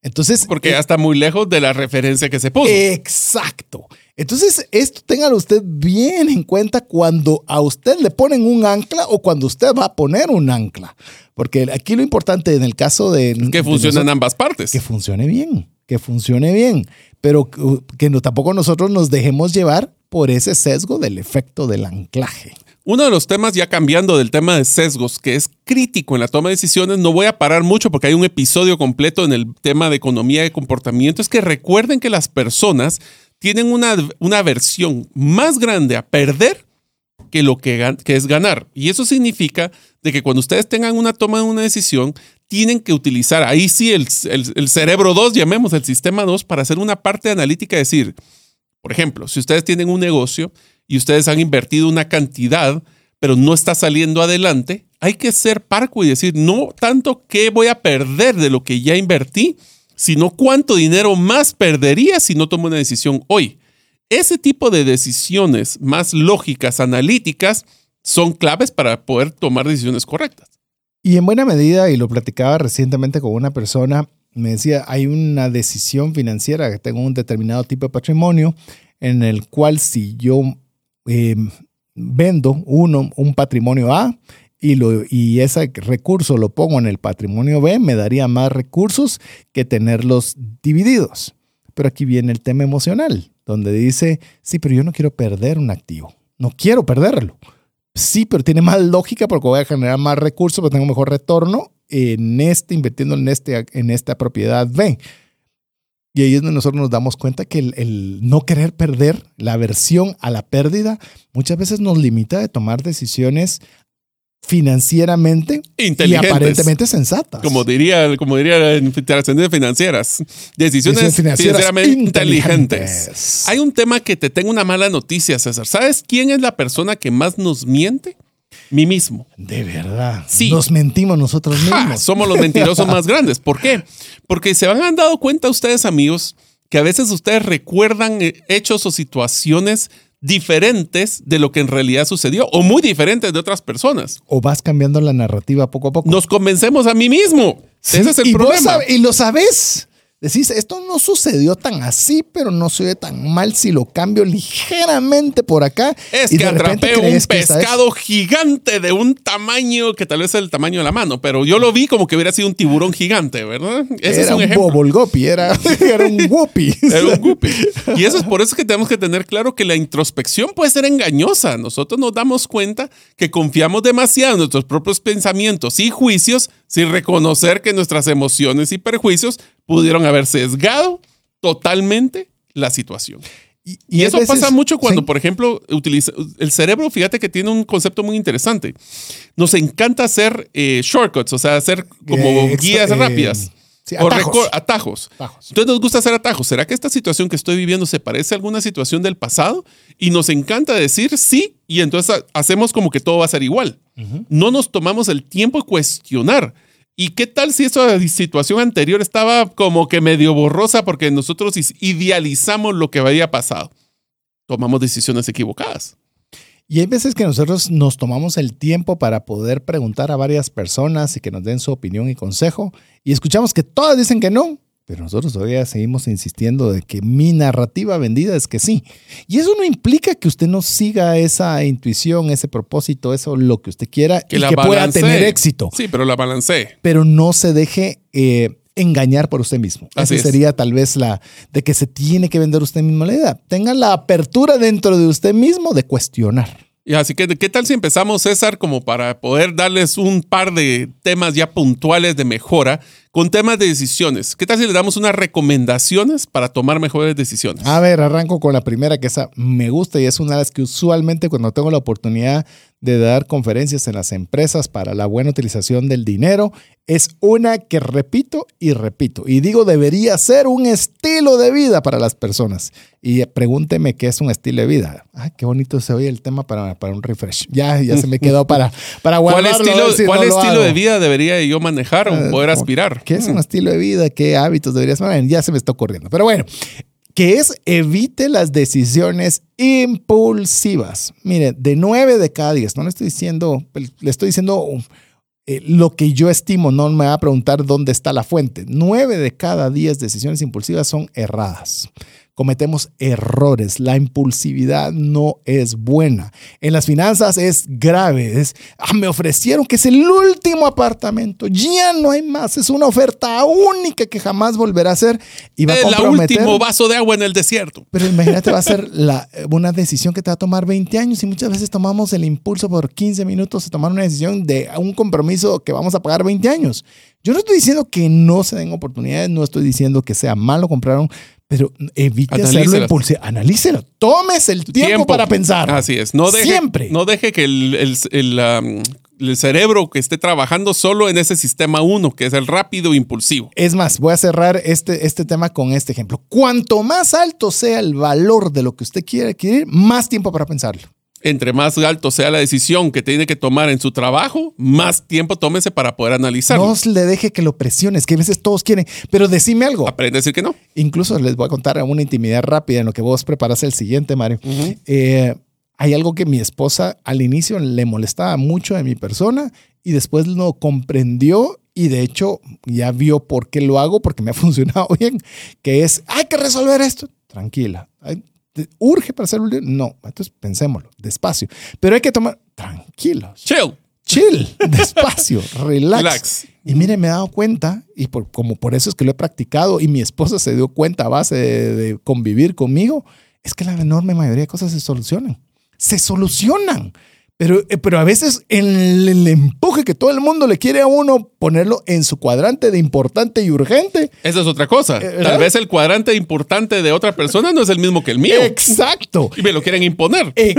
Entonces, Porque eh, ya está muy lejos de la referencia que se puso. Exacto. Entonces, esto téngalo usted bien en cuenta cuando a usted le ponen un ancla o cuando usted va a poner un ancla. Porque aquí lo importante en el caso de... que de funciona en nosotros- ambas partes. que funcione bien, que funcione bien, pero que, que no, tampoco nosotros nos dejemos llevar por ese sesgo del efecto del anclaje. Uno de los temas, ya cambiando del tema de sesgos, que es crítico en la toma de decisiones, no voy a parar mucho porque hay un episodio completo en el tema de economía y comportamiento, es que recuerden que las personas tienen una, una aversión más grande a perder que lo que, que es ganar. Y eso significa de que cuando ustedes tengan una toma de una decisión, tienen que utilizar ahí sí el, el- cerebro 2, llamemos el sistema 2, para hacer una parte analítica, decir, por ejemplo, si ustedes tienen un negocio y ustedes han invertido una cantidad, pero no está saliendo adelante, hay que ser parco y decir, no tanto qué voy a perder de lo que ya invertí, sino cuánto dinero más perdería si no tomo una decisión hoy. Ese tipo de decisiones más lógicas, analíticas, son claves para poder tomar decisiones correctas. Y en buena medida, y lo platicaba recientemente con una persona, me decía, hay una decisión financiera, que tengo un determinado tipo de patrimonio, en el cual si yo eh, vendo uno, un patrimonio A y, lo, y ese recurso lo pongo en el patrimonio B, me daría más recursos que tenerlos divididos. Pero aquí viene el tema emocional, donde dice, sí, pero yo no quiero perder un activo, no quiero perderlo. Sí, pero tiene más lógica porque voy a generar más recursos, pero tengo mejor retorno en este, invirtiendo en, este, en esta propiedad B. Y ahí es donde nosotros nos damos cuenta que el, el no querer perder, la aversión a la pérdida, muchas veces nos limita de tomar decisiones financieramente y Inteligentes. aparentemente sensatas. Como diría, como diría en trascendencias financieras, decisiones Decisiones financieras financieramente inteligentes. inteligentes. Hay un tema que te tengo una mala noticia, César. ¿Sabes quién es la persona que más nos miente? Mí mismo. De verdad. Sí. Nos mentimos nosotros ¡Ja! mismos. Somos los mentirosos más grandes. ¿Por qué? Porque se han dado cuenta ustedes, amigos, que a veces ustedes recuerdan eh, hechos o situaciones diferentes de lo que en realidad sucedió o muy diferentes de otras personas. O vas cambiando la narrativa poco a poco. Nos convencemos a mí mismo. Sí, Ese es el y problema. y lo sabes. Decís, esto no sucedió tan así, pero no se ve tan mal si lo cambio ligeramente por acá. Es y que atrapé un pescado gigante de un tamaño que tal vez es el tamaño de la mano, pero yo lo vi como que hubiera sido un tiburón gigante, ¿verdad? Ese era es un, un, ejemplo. bobolgopi, era, [laughs] era un whoopie. Era un guppy. Y eso es por eso que tenemos que tener claro que la introspección puede ser engañosa. Nosotros nos damos cuenta que confiamos demasiado en nuestros propios pensamientos y juicios sin reconocer que nuestras emociones y perjuicios pudieron haber sesgado totalmente la situación. Y, eso veces- pasa mucho cuando, sí, por ejemplo, utiliza el cerebro, fíjate que tiene un concepto muy interesante. Nos encanta hacer eh, shortcuts, o sea, hacer como Eh, guías eh, rápidas. sí, o atajos. atajos. Atajos. Entonces nos gusta hacer atajos. ¿Será que esta situación que estoy viviendo se parece a alguna situación del pasado? Y nos encanta decir sí y entonces ha- hacemos como que todo va a ser igual. No nos tomamos el tiempo de cuestionar. ¿Y qué tal si esa situación anterior estaba como que medio borrosa porque nosotros idealizamos lo que había pasado? Tomamos decisiones equivocadas. Y hay veces que nosotros nos tomamos el tiempo para poder preguntar a varias personas y que nos den su opinión y consejo. Y escuchamos que todas dicen que no, pero nosotros todavía seguimos insistiendo de que mi narrativa vendida es que sí. Y eso no implica que usted no siga esa intuición, ese propósito, eso lo que usted quiera Que y la que pueda balancee. tener éxito. Sí, pero la balancé. Pero no se deje eh, engañar por usted mismo. Así Esa es. sería tal vez la de que se tiene que vender usted mismo la idea. Tenga la apertura dentro de usted mismo de cuestionar. Y así que, ¿qué tal si empezamos, César, como para poder darles un par de temas ya puntuales de mejora con temas de decisiones? ¿Qué tal si les damos unas recomendaciones para tomar mejores decisiones? A ver, arranco con la primera que esa me gusta y es una de las que usualmente cuando tengo la oportunidad de dar conferencias en las empresas para la buena utilización del dinero, es una que repito y repito. Y digo, debería ser un estilo de vida para las personas. Y pregúnteme qué es un estilo de vida. Ay, qué bonito se oye el tema para, para un refresh. Ya, ya se me quedó para, para [laughs] ¿Cuál guardarlo. estilo, a ver si cuál no lo estilo de vida debería yo manejar o Eh, poder aspirar? ¿Qué es un estilo de vida? ¿Qué hábitos deberías tener? Ya se me está ocurriendo. Pero bueno, que es evite las decisiones impulsivas. Mire, de nueve de cada diez, no le estoy diciendo, le estoy diciendo eh, lo que yo estimo, no me va a preguntar dónde está la fuente. Nueve de cada diez decisiones impulsivas son erradas cometemos errores. La impulsividad no es buena. En las finanzas es grave. Es, ah, me ofrecieron que es el último apartamento. Ya no hay más. Es una oferta única que jamás volverá a ser. Y va a comprometer. El último vaso de agua en el desierto. Pero imagínate, va a ser [laughs] la, una decisión que te va a tomar 20 años y muchas veces tomamos el impulso por 15 minutos de tomar una decisión de un compromiso que vamos a pagar 20 años. Yo no estoy diciendo que no se den oportunidades, no estoy diciendo que sea malo comprar un, pero evite hacerlo impulsivo. Analícelo. Tómese el tiempo, para pensar. Así es. No deje, Siempre. No deje que el, el, cerebro que esté trabajando solo en ese sistema uno, que es el rápido impulsivo. Es más, voy a cerrar este, este tema con este ejemplo. Cuanto más alto sea el valor de lo que usted quiere adquirir, más tiempo para pensarlo entre más alto sea la decisión que tiene que tomar en su trabajo, más tiempo tómese para poder analizarlo. No le deje que lo presiones, que a veces todos quieren, pero decime algo. Aprende a decir que no. Incluso les voy a contar una intimidad rápida en lo que vos preparas el siguiente, Mario. Eh, hay algo que mi esposa al inicio le molestaba mucho de mi persona y después lo comprendió y de hecho ya vio por qué lo hago, porque me ha [laughs] funcionado bien, que es, hay que resolver esto. Tranquila, urge para hacer un No, entonces pensémoslo, despacio. Pero hay que tomar, tranquilos. Chill. Chill, [laughs] despacio, relax. Y mire, me he dado cuenta, y por, como por eso es que lo he practicado, y mi esposa se dio cuenta a base de convivir conmigo, es que la enorme mayoría de cosas se solucionan. Se solucionan. Pero, eh, pero a veces el, el, empuje que todo el mundo le quiere a uno ponerlo en su cuadrante de importante y urgente. Esa es otra cosa. Eh, Tal vez el cuadrante importante de otra persona no es el mismo que el mío. Exacto. Y me lo quieren imponer. Eh,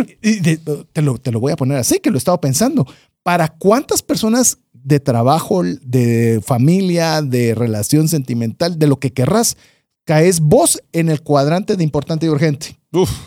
te, lo, te lo voy a poner así, que lo he estado pensando. ¿Para cuántas personas de trabajo, de familia, de relación sentimental, de lo que querrás, caes vos en el cuadrante de importante y urgente?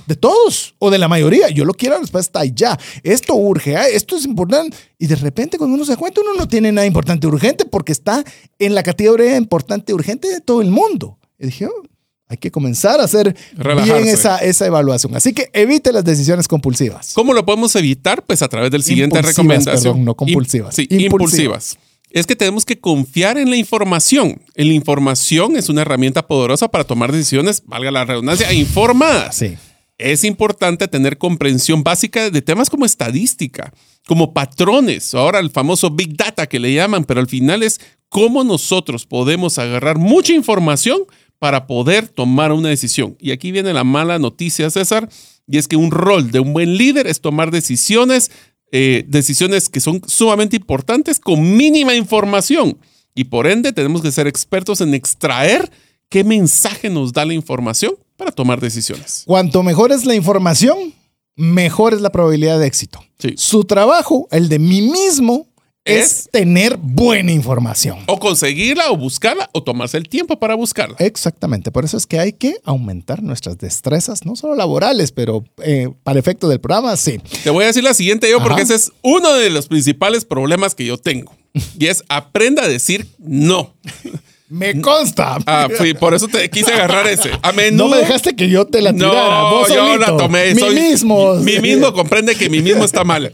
De todos o de la mayoría. Yo lo quiero, la respuesta ya. Esto urge, ¿eh? esto es importante. Y de repente, cuando uno se cuenta, uno no tiene nada importante urgente porque está en la categoría importante urgente de todo el mundo. Y dije, oh, hay que comenzar a hacer bien esa, esa evaluación. Así que evite las decisiones compulsivas. ¿Cómo lo podemos evitar? Pues a través del siguiente recomendación. no compulsivas. sí, impulsivas es que tenemos que confiar en la información. La información es una herramienta poderosa para tomar decisiones, valga la redundancia, informadas. Sí. Es importante tener comprensión básica de temas como estadística, como patrones, ahora el famoso Big Data que le llaman, pero al final es cómo nosotros podemos agarrar mucha información para poder tomar una decisión. Y aquí viene la mala noticia, César, y es que un rol de un buen líder es tomar decisiones eh, decisiones que son sumamente importantes con mínima información. Y por ende tenemos que ser expertos en extraer qué mensaje nos da la información para tomar decisiones. Cuanto mejor es la información, mejor es la probabilidad de éxito. Su trabajo, el de mí mismo, es, tener buena información. O conseguirla, o buscarla, o tomarse el tiempo para buscarla. Exactamente. Por eso es que hay que aumentar nuestras destrezas, no solo laborales, pero eh, para efecto del programa, sí. Te voy a decir la siguiente yo, porque ese es uno de los principales problemas que yo tengo. Y es aprenda a decir no. [laughs] Me consta. Ah, fui, por eso te quise agarrar ese. A menudo, no me dejaste que yo te la tirara. No, yo la tomé. Mi mismo. Mi, mismo comprende que mi mismo está mal.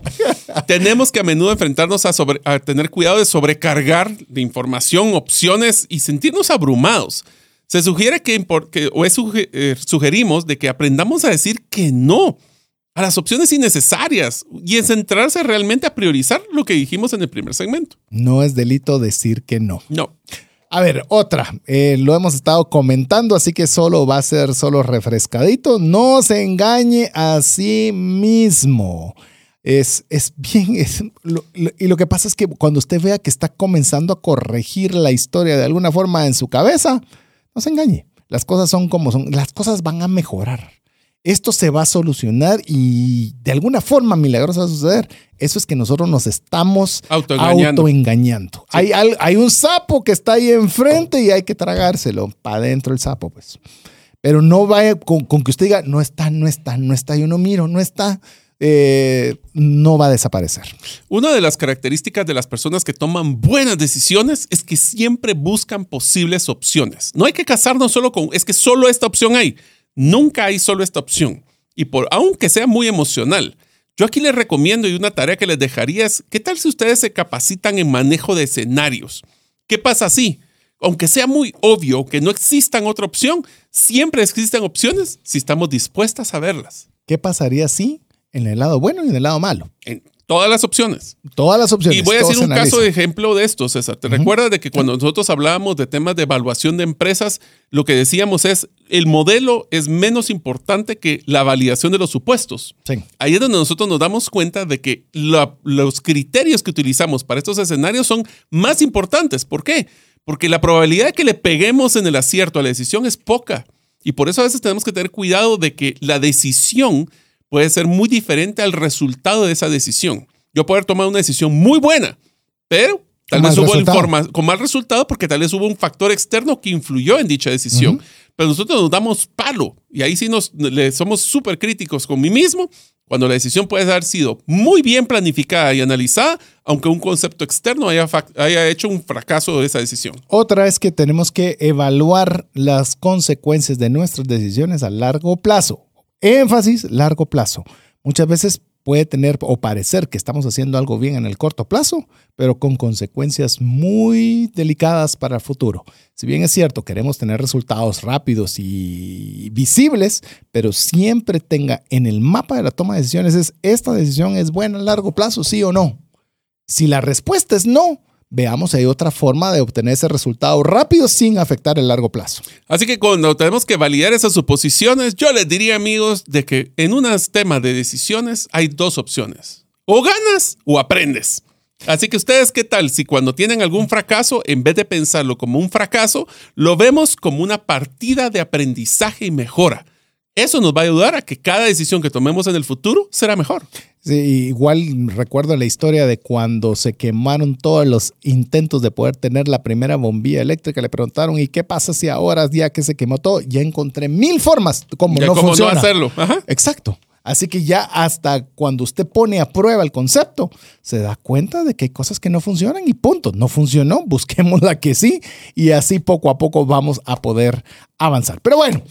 Tenemos que a menudo enfrentarnos a, sobre, a tener cuidado de sobrecargar de información, opciones y sentirnos abrumados. Se sugiere que, o eh, sugerimos de que aprendamos a decir que no a las opciones innecesarias y en centrarse realmente a priorizar lo que dijimos en el primer segmento. No es delito decir que no. No. A ver, otra. Eh, lo hemos estado comentando, así que solo va a ser solo refrescadito. No se engañe a sí mismo. Es, es bien, [laughs] y lo que pasa es que cuando usted vea que está comenzando a corregir la historia de alguna forma en su cabeza, no se engañe. Las cosas son como son, las cosas van a mejorar esto se va a solucionar y de alguna forma milagrosa va a suceder. Eso es que nosotros nos estamos autoengañando. Hay, hay, un sapo que está ahí enfrente y hay que tragárselo para adentro el sapo, pues. Pero no vaya con, que usted diga, no está, no está, no está, yo no miro, no está. Eh, no va a desaparecer. Una de las características de las personas que toman buenas decisiones es que siempre buscan posibles opciones. No hay que casarnos solo con, es que solo esta opción hay. Nunca hay solo esta opción. Y por, aunque sea muy emocional, Yo aquí les recomiendo y una tarea que les dejaría es, ¿qué tal si ustedes se capacitan en manejo de escenarios? ¿Qué pasa si? Aunque sea muy obvio que no existan otra opción, siempre existen opciones si estamos dispuestas a verlas. ¿Qué pasaría si en el lado bueno y en el lado malo? En todas las opciones. Todas las opciones. Y voy a decir un caso de ejemplo de esto, César. ¿Te recuerdas de que cuando nosotros hablábamos de temas de evaluación de empresas, lo que decíamos es, el modelo es menos importante que la validación de los supuestos? Sí. Ahí es donde nosotros nos damos cuenta de que la- los criterios que utilizamos para estos escenarios son más importantes. ¿Por qué? Porque la probabilidad de que le peguemos en el acierto a la decisión es poca. Y por eso a veces tenemos que tener cuidado de que la decisión puede ser muy diferente al resultado de esa decisión. Yo puedo haber tomado una decisión muy buena, pero tal vez hubo informa- con mal resultado porque tal vez hubo un factor externo que influyó en dicha decisión. Pero nosotros nos damos palo y ahí sí nos le somos súper críticos con mí mismo cuando la decisión puede haber sido muy bien planificada y analizada, aunque un concepto externo haya, haya hecho un fracaso de esa decisión. Otra es que tenemos que evaluar las consecuencias de nuestras decisiones a largo plazo. Énfasis, largo plazo. Muchas veces puede tener o parecer que estamos haciendo algo bien en el corto plazo, pero con consecuencias muy delicadas para el futuro. Si bien es cierto, queremos tener resultados rápidos y visibles, pero siempre tenga en el mapa de la toma de decisiones es, ¿esta decisión es buena a largo plazo, sí o no? Si la respuesta es no, veamos si hay otra forma de obtener ese resultado rápido sin afectar el largo plazo. Así que cuando tenemos que validar esas suposiciones, yo les diría, amigos, de que en unos temas de decisiones hay dos opciones. O ganas o aprendes. Así que ustedes, ¿qué tal si cuando tienen algún fracaso, en vez de pensarlo como un fracaso, lo vemos como una partida de aprendizaje y mejora? Eso nos va a ayudar a que cada decisión que tomemos en el futuro será mejor. Sí, igual recuerdo la historia de cuando se quemaron todos los intentos de poder tener la primera bombilla eléctrica. Le preguntaron, ¿y qué pasa si ahora, ya que se quemó todo, ya encontré mil formas como no cómo funciona? no hacerlo. Ajá. Exacto. Así que ya hasta cuando usted pone a prueba el concepto, se da cuenta de que hay cosas que no funcionan y punto. No funcionó, busquemos la que sí y así poco a poco vamos a poder avanzar. Pero bueno,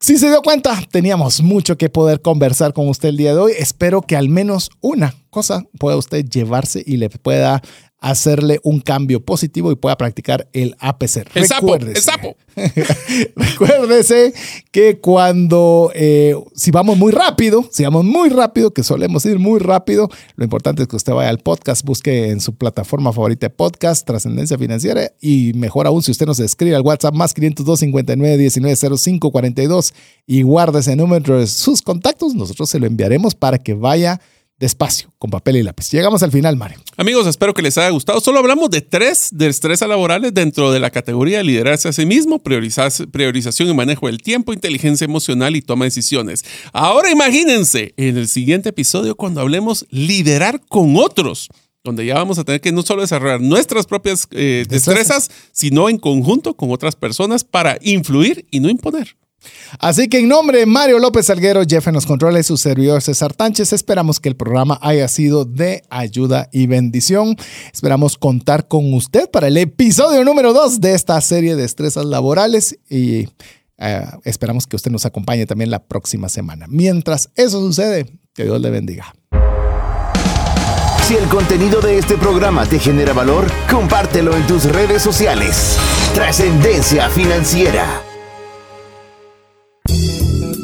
si se dio cuenta, teníamos mucho que poder conversar con usted el día de hoy. Espero que al menos una cosa pueda usted llevarse y le pueda hacerle un cambio positivo y pueda practicar el APC. El sapo, el sapo. [laughs] Recuérdese que cuando, eh, si vamos muy rápido, si vamos muy rápido, que solemos ir muy rápido, lo importante es que usted vaya al podcast, busque en su plataforma favorita de podcast, Trascendencia Financiera, y mejor aún si usted nos escribe al WhatsApp más 502 59 19 05 42 y guarde ese número de sus contactos, nosotros se lo enviaremos para que vaya despacio, con papel y lápiz. Llegamos al final, Mario. Amigos, espero que les haya gustado. Solo hablamos de tres destrezas laborales dentro de la categoría de liderarse a sí mismo, priorización y manejo del tiempo, inteligencia emocional y toma de decisiones. Ahora imagínense en el siguiente episodio cuando hablemos liderar con otros, donde ya vamos a tener que no solo desarrollar nuestras propias eh, destrezas, sino en conjunto con otras personas para influir y no imponer. Así que en nombre de Mario López Salguero, Jeff en los controles, su servidor César Tánchez, esperamos que el programa haya sido de ayuda y bendición. Esperamos contar con usted para el episodio número 2 de esta serie de estresas laborales y eh, esperamos que usted nos acompañe también la próxima semana. Mientras eso sucede, que Dios le bendiga. Si el contenido de este programa te genera valor, compártelo en tus redes sociales. Trascendencia financiera.